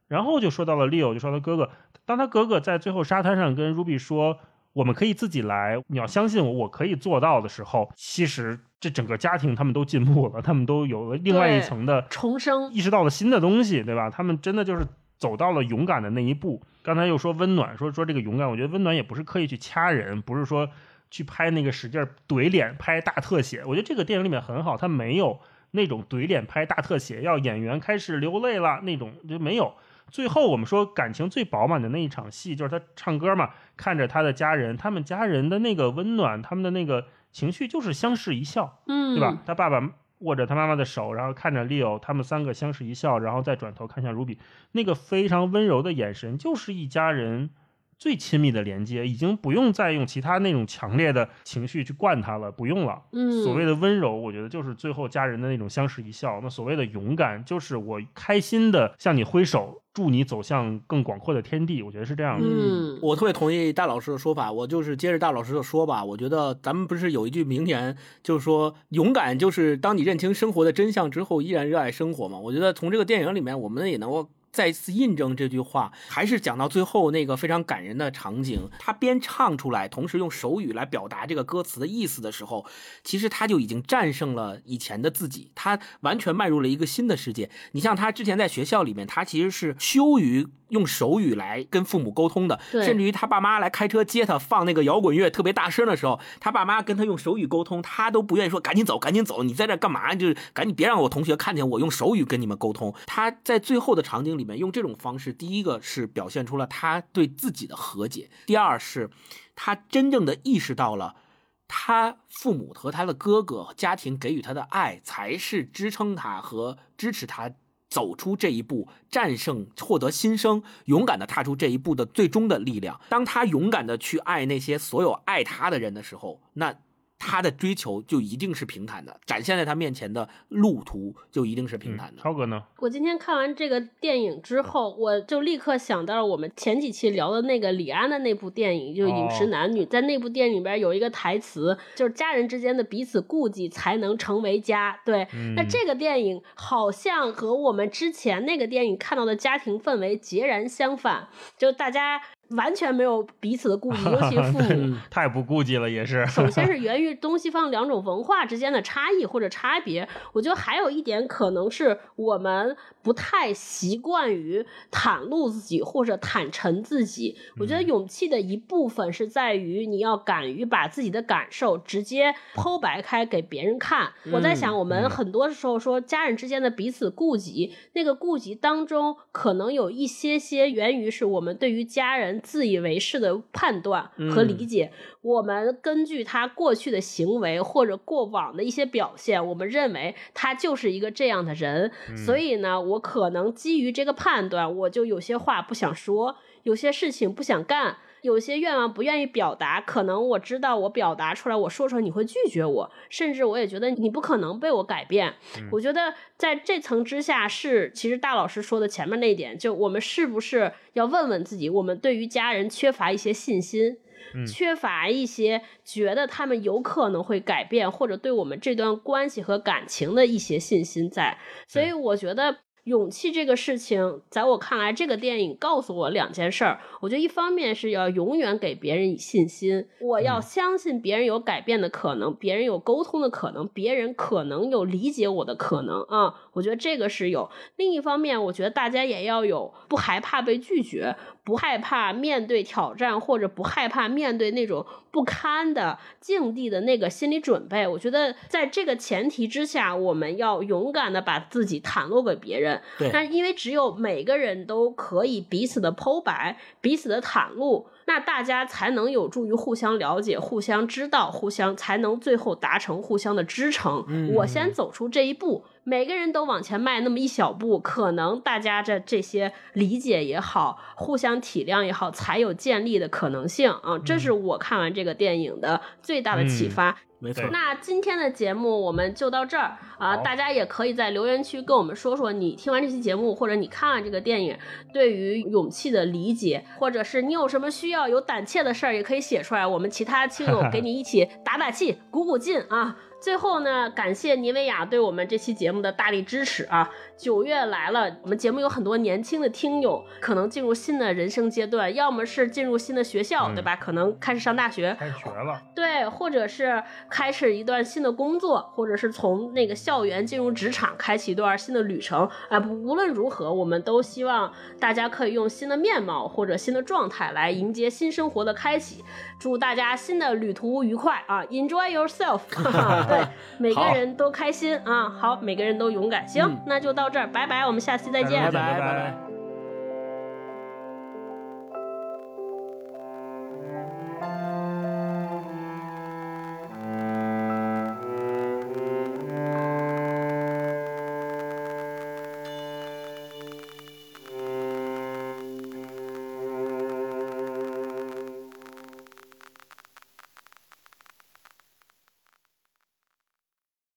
然后就说到了 Leo，就说他哥哥，当他哥哥在最后沙滩上跟 Ruby 说我们可以自己来，你要相信我，我可以做到的时候，其实这整个家庭他们都进步了，他们都有了另外一层的重生，意识到了新的东西，对吧？他们真的就是走到了勇敢的那一步。刚才又说温暖，说说这个勇敢，我觉得温暖也不是刻意去掐人，不是说去拍那个使劲怼脸、拍大特写。我觉得这个电影里面很好，它没有那种怼脸、拍大特写，要演员开始流泪了那种就没有。最后我们说感情最饱满的那一场戏，就是他唱歌嘛，看着他的家人，他们家人的那个温暖，他们的那个情绪就是相视一笑。嗯，对吧？？他爸爸握着他妈妈的手，然后看着 Leo，他们三个相视一笑，然后再转头看向 Ruby，那个非常温柔的眼神，就是一家人最亲密的连接，已经不用再用其他那种强烈的情绪去惯他了，不用了。嗯，所谓的温柔，我觉得就是最后家人的那种相视一笑。那所谓的勇敢，就是我开心的向你挥手，祝你走向更广阔的天地。我觉得是这样的。嗯，我特别同意大老师的说法，我就是接着大老师的说吧。我觉得咱们不是有一句名言，就是说勇敢就是当你认清生活的真相之后，依然热爱生活嘛。我觉得从这个电影里面，我们也能够。再次印证这句话，还是讲到最后那个非常感人的场景，他边唱出来，同时用手语来表达这个歌词的意思的时候，其实他就已经战胜了以前的自己，他完全迈入了一个新的世界。你像他之前在学校里面，他其实是羞于用手语来跟父母沟通的，甚至于他爸妈来开车接他，放那个摇滚乐特别大声的时候，他爸妈跟他用手语沟通，他都不愿意说赶紧走，赶紧走，你在这干嘛？就是赶紧别让我同学看见我用手语跟你们沟通。他在最后的场景里面用这种方式，第一个是表现出了他对自己的和解，第二是他真正的意识到了。他父母和他的哥哥家庭给予他的爱，才是支撑他和支持他走出这一步、战胜、获得新生、勇敢的踏出这一步的最终的力量。当他勇敢的去爱那些所有爱他的人的时候，那他的追求就一定是平坦的，展现在他面前的路途就一定是平坦的。超哥呢？我今天看完这个电影之后，我就立刻想到了我们前几期聊的那个李安的那部电影，就是《饮食男女》。在那部电影里边有一个台词，就是家人之间的彼此顾忌才能成为家。对，那这个电影好像和我们之前那个电影看到的家庭氛围截然相反，就大家完全没有彼此的顾忌，尤其是父母。太不顾忌了，也是。首先是源于东西方两种文化之间的差异或者差别，我觉得还有一点可能是我们不太习惯于袒露自己或者坦诚自己。我觉得勇气的一部分是在于你要敢于把自己的感受直接剖白开给别人看。我在想，我们很多时候说家人之间的彼此顾及，那个顾及当中可能有一些些源于是我们对于家人自以为是的判断和理解。我们根据他过去的行为或者过往的一些表现，我们认为他就是一个这样的人，所以呢，我可能基于这个判断，我就有些话不想说，有些事情不想干。有些愿望不愿意表达，可能我知道我表达出来，我说出来你会拒绝我，甚至我也觉得你不可能被我改变。我觉得在这层之下是，其实大老师说的前面那一点，就我们是不是要问问自己，我们对于家人缺乏一些信心。缺乏一些觉得他们有可能会改变，或者对我们这段关系和感情的一些信心在。所以我觉得。勇气这个事情，在我看来，这个电影告诉我两件事儿。我觉得一方面是要永远给别人以信心，我要相信别人有改变的可能，别人有沟通的可能，别人可能有理解我的可能啊。我觉得这个是有。另一方面，我觉得大家也要有不害怕被拒绝。不害怕面对挑战，或者不害怕面对那种不堪的境地的那个心理准备，我觉得在这个前提之下，我们要勇敢的把自己袒露给别人。对，但因为只有每个人都可以彼此的剖白，彼此的袒露，那大家才能有助于互相了解、互相知道、互相才能最后达成互相的支撑。我先走出这一步。每个人都往前迈那么一小步，可能大家这这些理解也好，互相体谅也好，才有建立的可能性啊！这是我看完这个电影的最大的启发。没错。那今天的节目我们就到这儿啊！大家也可以在留言区跟我们说说，你听完这期节目，或者你看完这个电影，对于勇气的理解，或者是你有什么需要有胆怯的事儿，也可以写出来，我们其他亲友给你一起打打气、鼓鼓劲啊！最后呢，感谢妮维雅对我们这期节目的大力支持啊！九月来了，我们节目有很多年轻的听友，可能进入新的人生阶段，要么是进入新的学校，对吧？可能开始上大学，开学了，对，或者是开始一段新的工作，或者是从那个校园进入职场，开启一段新的旅程。啊，无论如何，我们都希望大家可以用新的面貌或者新的状态来迎接新生活的开启。祝大家新的旅途愉快啊！Enjoy yourself。对，每个人都开心啊！好，每个人都勇敢。行，那就到这儿，拜拜，我们下期再见，拜拜拜拜。